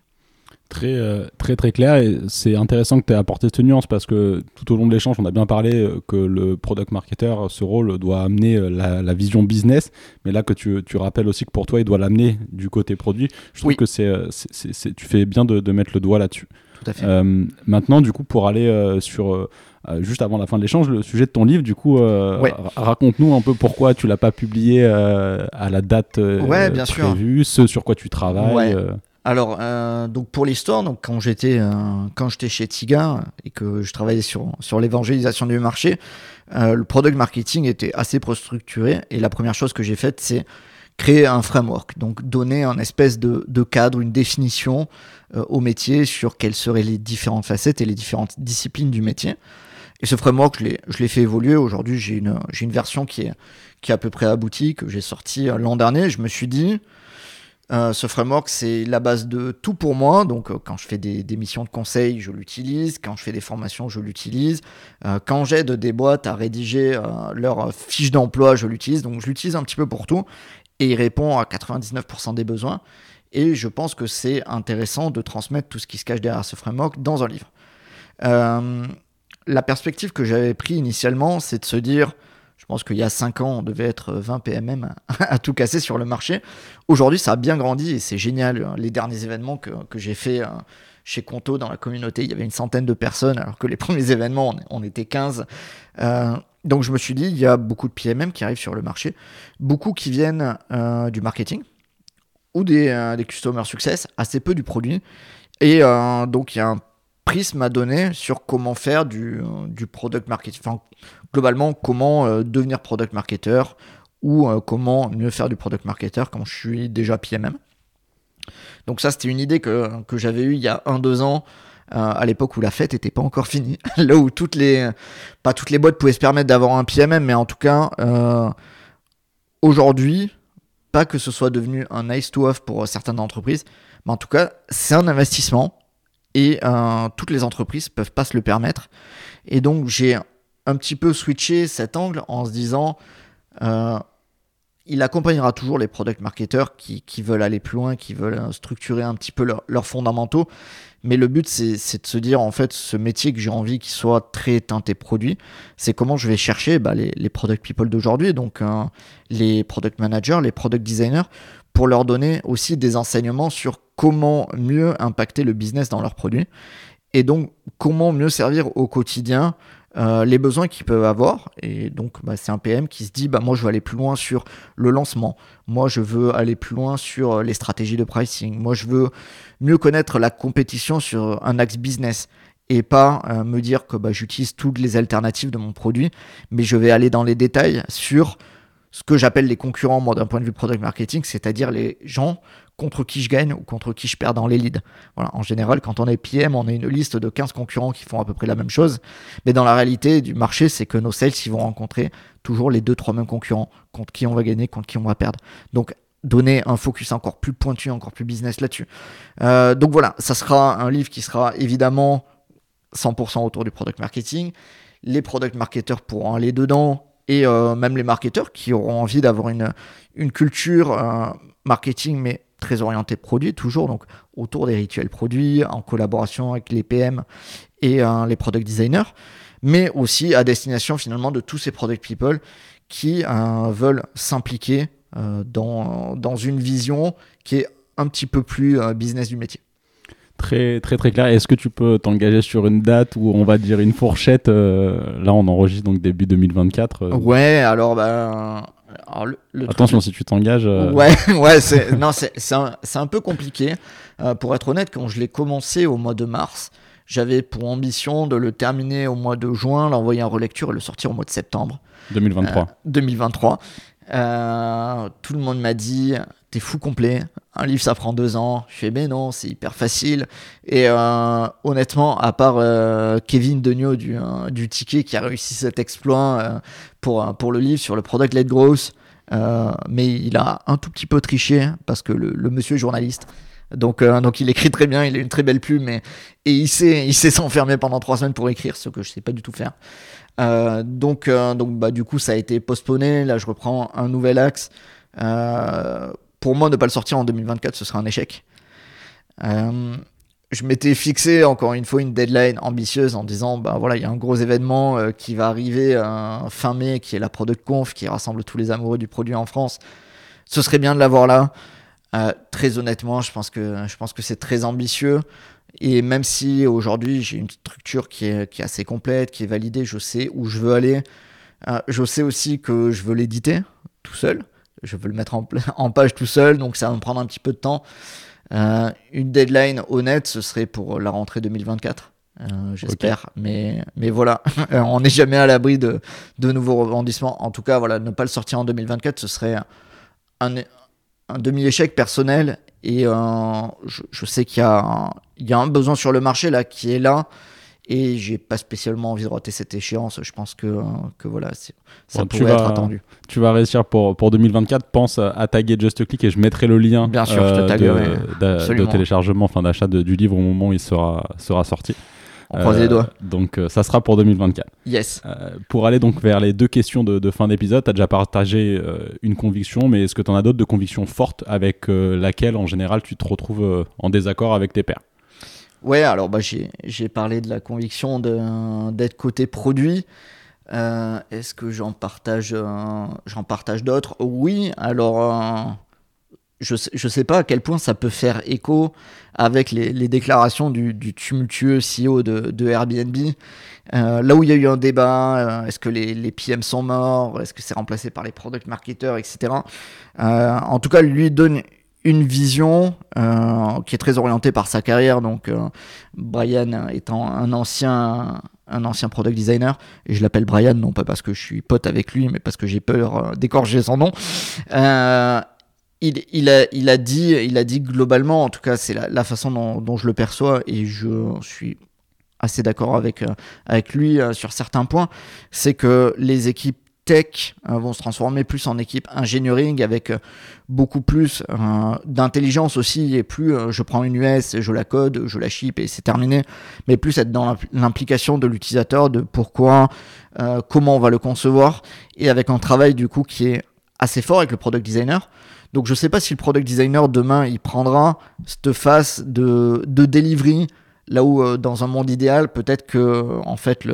Très, euh, très, très clair. Et c'est intéressant que tu aies apporté cette nuance parce que tout au long de l'échange, on a bien parlé euh, que le product marketer, ce rôle doit amener euh, la, vision business. Mais là, que tu, tu, rappelles aussi que pour toi, il doit l'amener du côté produit. Je trouve que c'est, c'est, tu fais bien de, de mettre le doigt là-dessus. Tout à fait. maintenant, du coup, pour aller sur. juste avant la fin de l'échange, le sujet de ton livre, du coup, raconte-nous un peu pourquoi tu l'as pas publié à la date ouais, bien prévue, ce sur quoi tu travailles. Alors, euh, donc pour l'histoire, donc quand j'étais euh, quand j'étais chez Tiga et que je travaillais sur sur l'évangélisation du marché, euh, le product marketing était assez structuré et la première chose que j'ai faite, c'est créer un framework, donc donner un espèce de, de cadre, une définition au métier sur quelles seraient les différentes facettes et les différentes disciplines du métier. Et ce framework, je l'ai fait évoluer. Aujourd'hui, j'ai une, une version qui est, qui est à peu près aboutie, que j'ai sortie l'an dernier. Je me suis dit, euh, ce framework, c'est la base de tout pour moi. Donc, euh, quand je fais des, missions de conseil, je l'utilise. Quand je fais des formations, je l'utilise. Euh, quand j'aide des boîtes à rédiger leur fiche d'emploi, je l'utilise. Donc, je l'utilise un petit peu pour tout. Et il répond à 99% des besoins. Et je pense que c'est intéressant de transmettre tout ce qui se cache derrière ce framework dans un livre. la perspective que j'avais pris initialement, c'est de se dire je pense qu'il y a 5 ans, on devait être 20 PMM *laughs* à tout casser sur le marché. Aujourd'hui, ça a bien grandi et c'est génial. Les derniers événements que, j'ai fait euh, chez Conto dans la communauté, il y avait une centaine de personnes, alors que les *laughs* premiers événements, on, était 15. Euh, donc je me suis dit, il y a beaucoup de PMM qui arrivent sur le marché, beaucoup qui viennent euh, du marketing ou des, des customer success, assez peu du produit. Et donc il y a un prisme à donner sur comment faire du, du product marketing. Enfin, globalement, comment euh, devenir product marketer ou euh, comment mieux faire du product marketer quand je suis déjà PMM. Donc ça, c'était une idée que, que j'avais eue il y a un, deux ans, euh, à l'époque où la fête n'était pas encore finie. *laughs* Là où toutes les, pas toutes les boîtes pouvaient se permettre d'avoir un PMM, mais en tout cas, aujourd'hui, pas que ce soit devenu un nice to have pour certaines entreprises, mais en tout cas, c'est un investissement et euh, toutes les entreprises peuvent pas se le permettre. Et donc j'ai un petit peu switché cet angle en se disant euh, il accompagnera toujours les product marketers qui, qui, veulent aller plus loin, qui veulent structurer un petit peu leurs fondamentaux. Mais le but, c'est de se dire, en fait, ce métier que j'ai envie qu'il soit très teinté produit, c'est comment je vais chercher bah, les, product people d'aujourd'hui, donc les product managers, les product designers, pour leur donner aussi des enseignements sur comment mieux impacter le business dans leurs produits et donc comment mieux servir au quotidien euh, les besoins qu'ils peuvent avoir. Et donc, bah, c'est un PM qui se dit, bah, moi, je veux aller plus loin sur le lancement. Moi, je veux aller plus loin sur euh, les stratégies de pricing. Moi, je veux mieux connaître la compétition sur un axe business et pas euh, me dire que bah, j'utilise toutes les alternatives de mon produit, mais je vais aller dans les détails sur ce que j'appelle les concurrents, moi, d'un point de vue product marketing, c'est-à-dire les gens contre qui je gagne ou contre qui je perds dans les leads. Voilà, en général, quand on est PM, on a une liste de 15 concurrents qui font à peu près la même chose. Mais dans la réalité du marché, c'est que nos sales, ils vont rencontrer toujours les deux, trois mêmes concurrents contre qui on va gagner, contre qui on va perdre. Donc, donner un focus encore plus pointu, encore plus business là-dessus. Euh, donc voilà, ça sera un livre qui sera évidemment 100% autour du product marketing. Les product marketers pourront aller dedans et euh, même les marketeurs qui auront envie d'avoir une, une culture euh, marketing, mais très orienté produit, toujours donc autour des rituels produits, en collaboration avec les PM et euh, les product designers, mais aussi à destination finalement de tous ces product people qui veulent s'impliquer dans, dans une vision qui est un petit peu plus business du métier très très très clair. Est-ce que tu peux t'engager sur une date ou on va dire une fourchette euh, Là, on enregistre donc début 2024. Euh. Ouais, alors bah. Attention si tu t'engages. Euh. Ouais, *laughs* ouais, c'est non, c'est un, un, peu compliqué. pour être honnête, quand je l'ai commencé au mois de mars, j'avais pour ambition de le terminer au mois de juin, l'envoyer en relecture et le sortir au mois de septembre. 2023. 2023. Tout le monde m'a dit t'es fou complet. Un livre, ça prend deux ans. Je fais, mais non, c'est hyper facile. Et euh, honnêtement, à part euh, Kevin Denio du, euh, du Ticket qui a réussi cet exploit pour, pour le livre sur le Product Led Growth, mais il a un tout petit peu triché parce que le, monsieur est journaliste. Donc, donc il écrit très bien, il a une très belle plume et, il sait il sait s'enfermer pendant trois semaines pour écrire, ce que je sais pas du tout faire. Donc donc bah, du coup ça a été postponé. Là je reprends un nouvel axe. Euh, pour moi, ne pas le sortir en 2024, ce serait un échec. Euh, je m'étais fixé encore une fois une deadline ambitieuse en disant bah voilà il y a un gros événement euh, qui va arriver euh, fin mai qui est la Product Conf qui rassemble tous les amoureux du produit en France ce serait bien de l'avoir là très honnêtement je pense que je pense que c'est très ambitieux et même si aujourd'hui j'ai une structure qui est, qui est assez complète qui est validée je sais où je veux aller je sais aussi que je veux l'éditer tout seul je veux le mettre *laughs* en, page tout seul, donc ça va me prendre un petit peu de temps. Euh, une deadline honnête, ce serait pour la rentrée 2024. Euh, j'espère, mais, mais voilà, *laughs* on n'est jamais à l'abri de, de nouveaux rebondissements. En tout cas, voilà, ne pas le sortir en 2024, ce serait un, un demi-échec personnel. Et euh, je, je, sais qu'il y, y, a un besoin sur le marché là qui est là et j'ai pas spécialement envie de rater cette échéance. Je pense que, que voilà, ça pourrait être attendu. Tu vas réussir pour, pour 2024. Pense à taguer Just Click et je mettrai le lien Bien sûr, je te euh, de, de, téléchargement, enfin d'achat du livre au moment où il sera, sera sorti. On croise les doigts. Euh, donc euh, ça sera pour 2024. Yes. pour aller donc vers les deux questions de, de fin d'épisode, tu as déjà partagé une conviction, mais est-ce que tu en as d'autres de convictions fortes avec laquelle en général tu te retrouves en désaccord avec tes pairs? Ouais, alors bah, j'ai parlé de la conviction d'être côté produit. Euh, est-ce que j'en partage, euh, j'en partage d'autres? Oui, alors euh, je ne sais pas à quel point ça peut faire écho avec les, déclarations du, tumultueux CEO de, Airbnb. là où il y a eu un débat, est-ce que les, PM sont morts, est-ce que c'est remplacé par les product marketers, etc. en tout cas, lui donne une vision euh, qui est très orientée par sa carrière. Donc, euh, Brian étant un ancien, un ancien product designer, et je l'appelle Brian non pas parce que je suis pote avec lui, mais parce que j'ai peur euh, d'écorger son nom. Il, a, dit, il a dit globalement, en tout cas, c'est la, façon dont, je le perçois, et je suis assez d'accord avec, avec lui sur certains points, c'est que les équipes tech euh, vont se transformer plus en équipe engineering avec euh, beaucoup plus euh, d'intelligence aussi et plus je prends une US, je la code, je la ship et c'est terminé, mais plus être dans l'implication de l'utilisateur de pourquoi, comment on va le concevoir et avec un travail du coup qui est assez fort avec le product designer. Donc je sais pas si le product designer demain il prendra cette phase de, de delivery là où euh, dans un monde idéal peut-être que en fait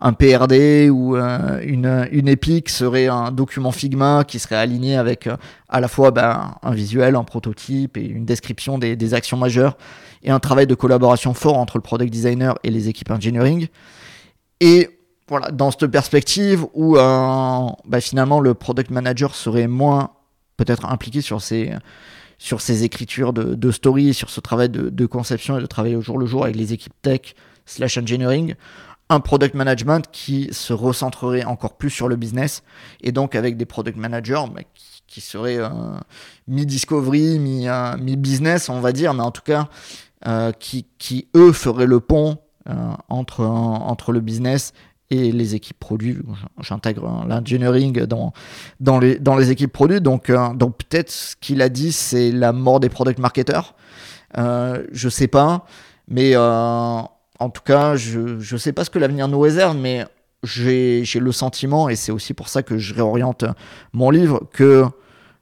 un PRD ou euh, une, une Epic serait un document Figma qui serait aligné avec euh, à la fois ben, un visuel, un prototype et une description des, des, actions majeures et un travail de collaboration fort entre le product designer et les équipes engineering. Et voilà, dans cette perspective où ben, finalement le product manager serait moins peut-être impliqué sur ces, sur ces écritures de, de story, sur ce travail de, conception et de travail au jour le jour avec les équipes tech slash engineering, un product management qui se recentrerait encore plus sur le business et donc avec des product managers bah, qui, seraient euh, mi-discovery, mi-business, on va dire, mais en tout cas euh, qui, qui, eux feraient le pont euh, entre, entre le business et les équipes produits. J'intègre l'engineering dans, dans, les, dans les équipes produits. Donc, euh, donc peut-être ce qu'il a dit, c'est la mort des product marketers. Euh, je sais pas. Mais euh, en tout cas, je ne sais pas ce que l'avenir nous réserve, mais j'ai le sentiment, et c'est aussi pour ça que je réoriente mon livre, que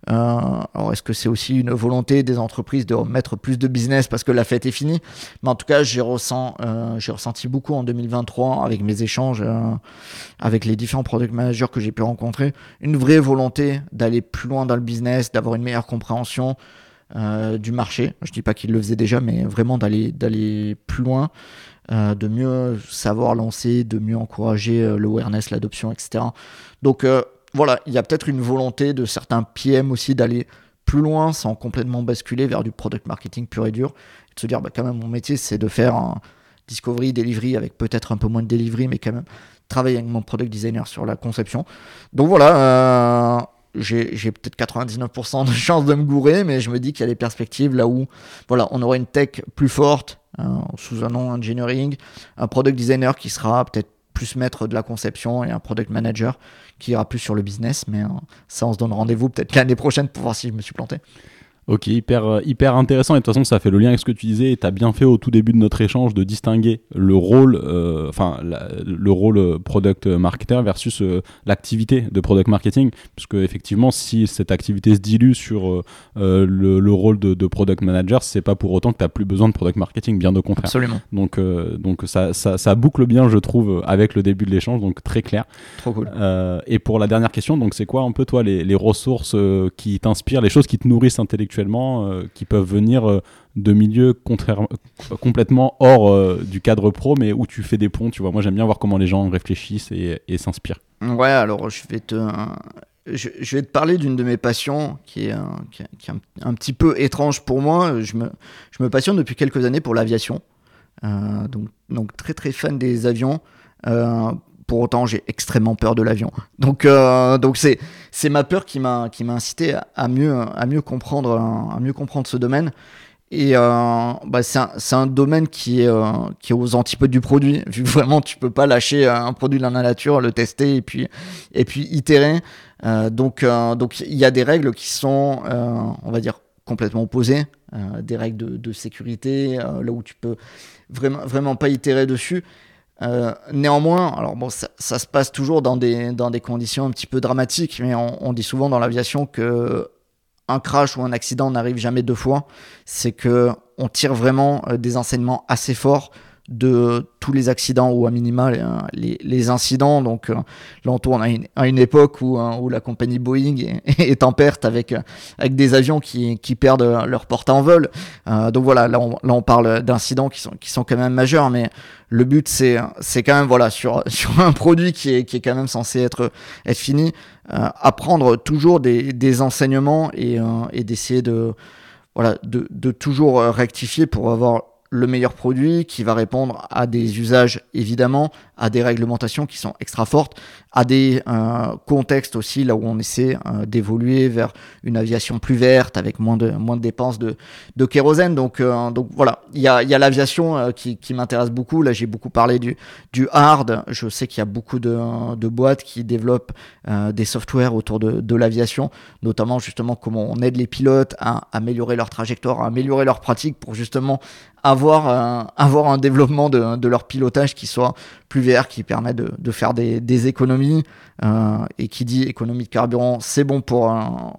alors est-ce que c'est aussi une volonté des entreprises de mettre plus de business parce que la fête est finie? Mais en tout cas, j'ai euh, ressenti beaucoup en 2023 avec mes échanges euh, avec les différents product managers que j'ai pu rencontrer, une vraie volonté d'aller plus loin dans le business, d'avoir une meilleure compréhension euh, du marché. Je dis pas qu'ils le faisaient déjà, mais vraiment d'aller plus loin. Euh, de mieux savoir lancer, de mieux encourager euh, l'awareness, l'adoption, etc. Donc euh, voilà, il y a peut-être une volonté de certains PM aussi d'aller plus loin sans complètement basculer vers du product marketing pur et dur. De se dire, bah, quand même, mon métier, c'est de faire un discovery, delivery avec peut-être un peu moins de delivery, mais quand même travailler avec mon product designer sur la conception. Donc voilà, euh, j'ai peut-être 99% de chances de me gourer, mais je me dis qu'il y a des perspectives là où voilà, on aura une tech plus forte euh, sous un nom engineering, un product designer qui sera peut-être plus maître de la conception et un product manager qui ira plus sur le business. Mais euh, ça, on se donne rendez-vous peut-être *laughs* l'année prochaine pour voir si je me suis planté. Ok, hyper, euh, hyper intéressant. Et de toute façon, ça fait le lien avec ce que tu disais. Et tu as bien fait au tout début de notre échange de distinguer le rôle, euh, enfin, le rôle euh, product marketer versus euh, l'activité de product marketing. Parce que, effectivement, si cette activité se dilue sur le, le, rôle de, de product manager, c'est pas pour autant que tu n'as plus besoin de product marketing, bien au contraire. Absolument. Donc, donc ça, ça, ça, boucle bien, je trouve, avec le début de l'échange. Donc, très clair. Trop cool. et pour la dernière question, donc, c'est quoi un peu, toi, les, les ressources qui t'inspirent, les choses qui te nourrissent intellectuellement? Euh, qui peuvent venir euh, de milieux complètement hors euh, du cadre pro, mais où tu fais des ponts. Tu vois, moi j'aime bien voir comment les gens réfléchissent et, s'inspirent. Ouais, alors je vais te, parler d'une de mes passions qui est, un, petit peu étrange pour moi. Je me, je passionne depuis quelques années pour l'aviation. donc très très fan des avions. Pour autant, j'ai extrêmement peur de l'avion. Donc, euh, c'est ma peur qui m'a incité à mieux comprendre ce domaine. Et euh, bah c'est un, domaine qui est, euh, qui est aux antipodes du produit. *laughs* Vu que vraiment, tu peux pas lâcher un produit dans la nature, le tester et puis, et itérer. Donc, il y a des règles qui sont, on va dire, complètement opposées. des règles de, de sécurité, là où tu peux vraiment, vraiment pas itérer dessus. Euh, néanmoins, alors bon, ça, ça, se passe toujours dans des, dans des conditions un petit peu dramatiques, mais on, on dit souvent dans l'aviation que un crash ou un accident n'arrive jamais deux fois. C'est que on tire vraiment euh, des enseignements assez forts de tous les accidents ou à minima les, les, incidents. Donc euh, là, on tourne à une, à une époque où, hein, où, la compagnie Boeing est, *laughs* est, en perte avec, avec des avions qui, qui perdent leur porte en vol. Euh, donc voilà, là on, là, on parle d'incidents qui sont, qui sont quand même majeurs, mais le but c'est c'est quand même voilà sur, *laughs* sur un produit qui est, qui est quand même censé être, être fini, euh, apprendre toujours des, des enseignements et, euh, et d'essayer de, voilà, de, de toujours rectifier pour avoir le meilleur produit qui va répondre à des usages évidemment, à des réglementations qui sont extra fortes, à des euh, contextes aussi là où on essaie euh, d'évoluer vers une aviation plus verte avec moins de moins de dépenses de, de kérosène. Donc euh, donc voilà, il y a, y a l'aviation qui, qui m'intéresse beaucoup. Là j'ai beaucoup parlé du du hard. Je sais qu'il y a beaucoup de, boîtes qui développent des softwares autour de, de l'aviation, notamment justement comment on aide les pilotes à améliorer leur trajectoire, à améliorer leur pratique pour justement avoir avoir, un, développement de, leur pilotage qui soit plus vert, qui permet de, faire des, des économies. Euh, et qui dit économie de carburant, c'est bon pour, un,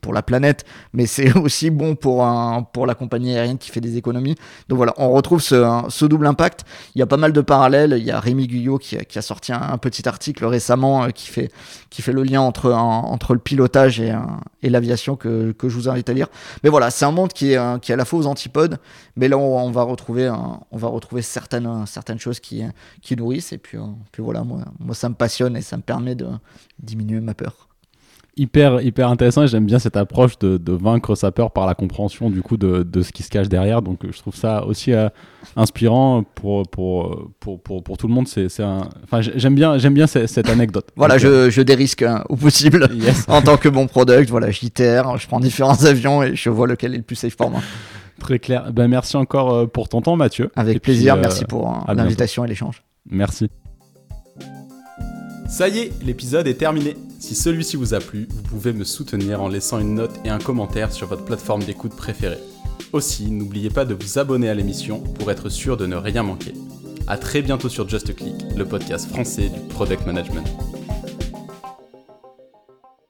pour la planète, mais c'est *laughs* aussi bon pour, un, pour la compagnie aérienne qui fait des économies. Donc voilà, on retrouve ce, ce double impact. Il y a pas mal de parallèles. Il y a Rémi Guyot qui, a sorti un, petit article récemment euh, qui, fait, qui fait le lien entre, entre le pilotage et, l'aviation que, que, je vous invite à lire. Mais voilà, c'est un monde qui est, qui est à la fois aux antipodes, mais là on, va retrouver, on va retrouver certaines, certaines choses qui, qui nourrissent. Et puis, euh, puis voilà, moi, moi ça me passionne et ça me permet de diminuer ma peur hyper hyper intéressant et j'aime bien cette approche de, de, vaincre sa peur par la compréhension du coup de, de, ce qui se cache derrière. Donc je trouve ça aussi euh, inspirant pour pour, pour, pour, pour tout le monde. C'est enfin j'aime bien j'aime bien cette, cette anecdote. Voilà je, euh, je, dérisque hein, au possible. *laughs* En tant que bon product voilà j'itère je prends différents *laughs* avions et je vois lequel est le plus safe pour moi. Très clair. Ben merci encore euh, pour ton temps Mathieu. Avec plaisir. merci pour l'invitation et l'échange. Merci. Ça y est, l'épisode est terminé. Si celui-ci vous a plu, vous pouvez me soutenir en laissant une note et un commentaire sur votre plateforme d'écoute préférée. Aussi, n'oubliez pas de vous abonner à l'émission pour être sûr de ne rien manquer. A très bientôt sur Just Click, le podcast français du product management.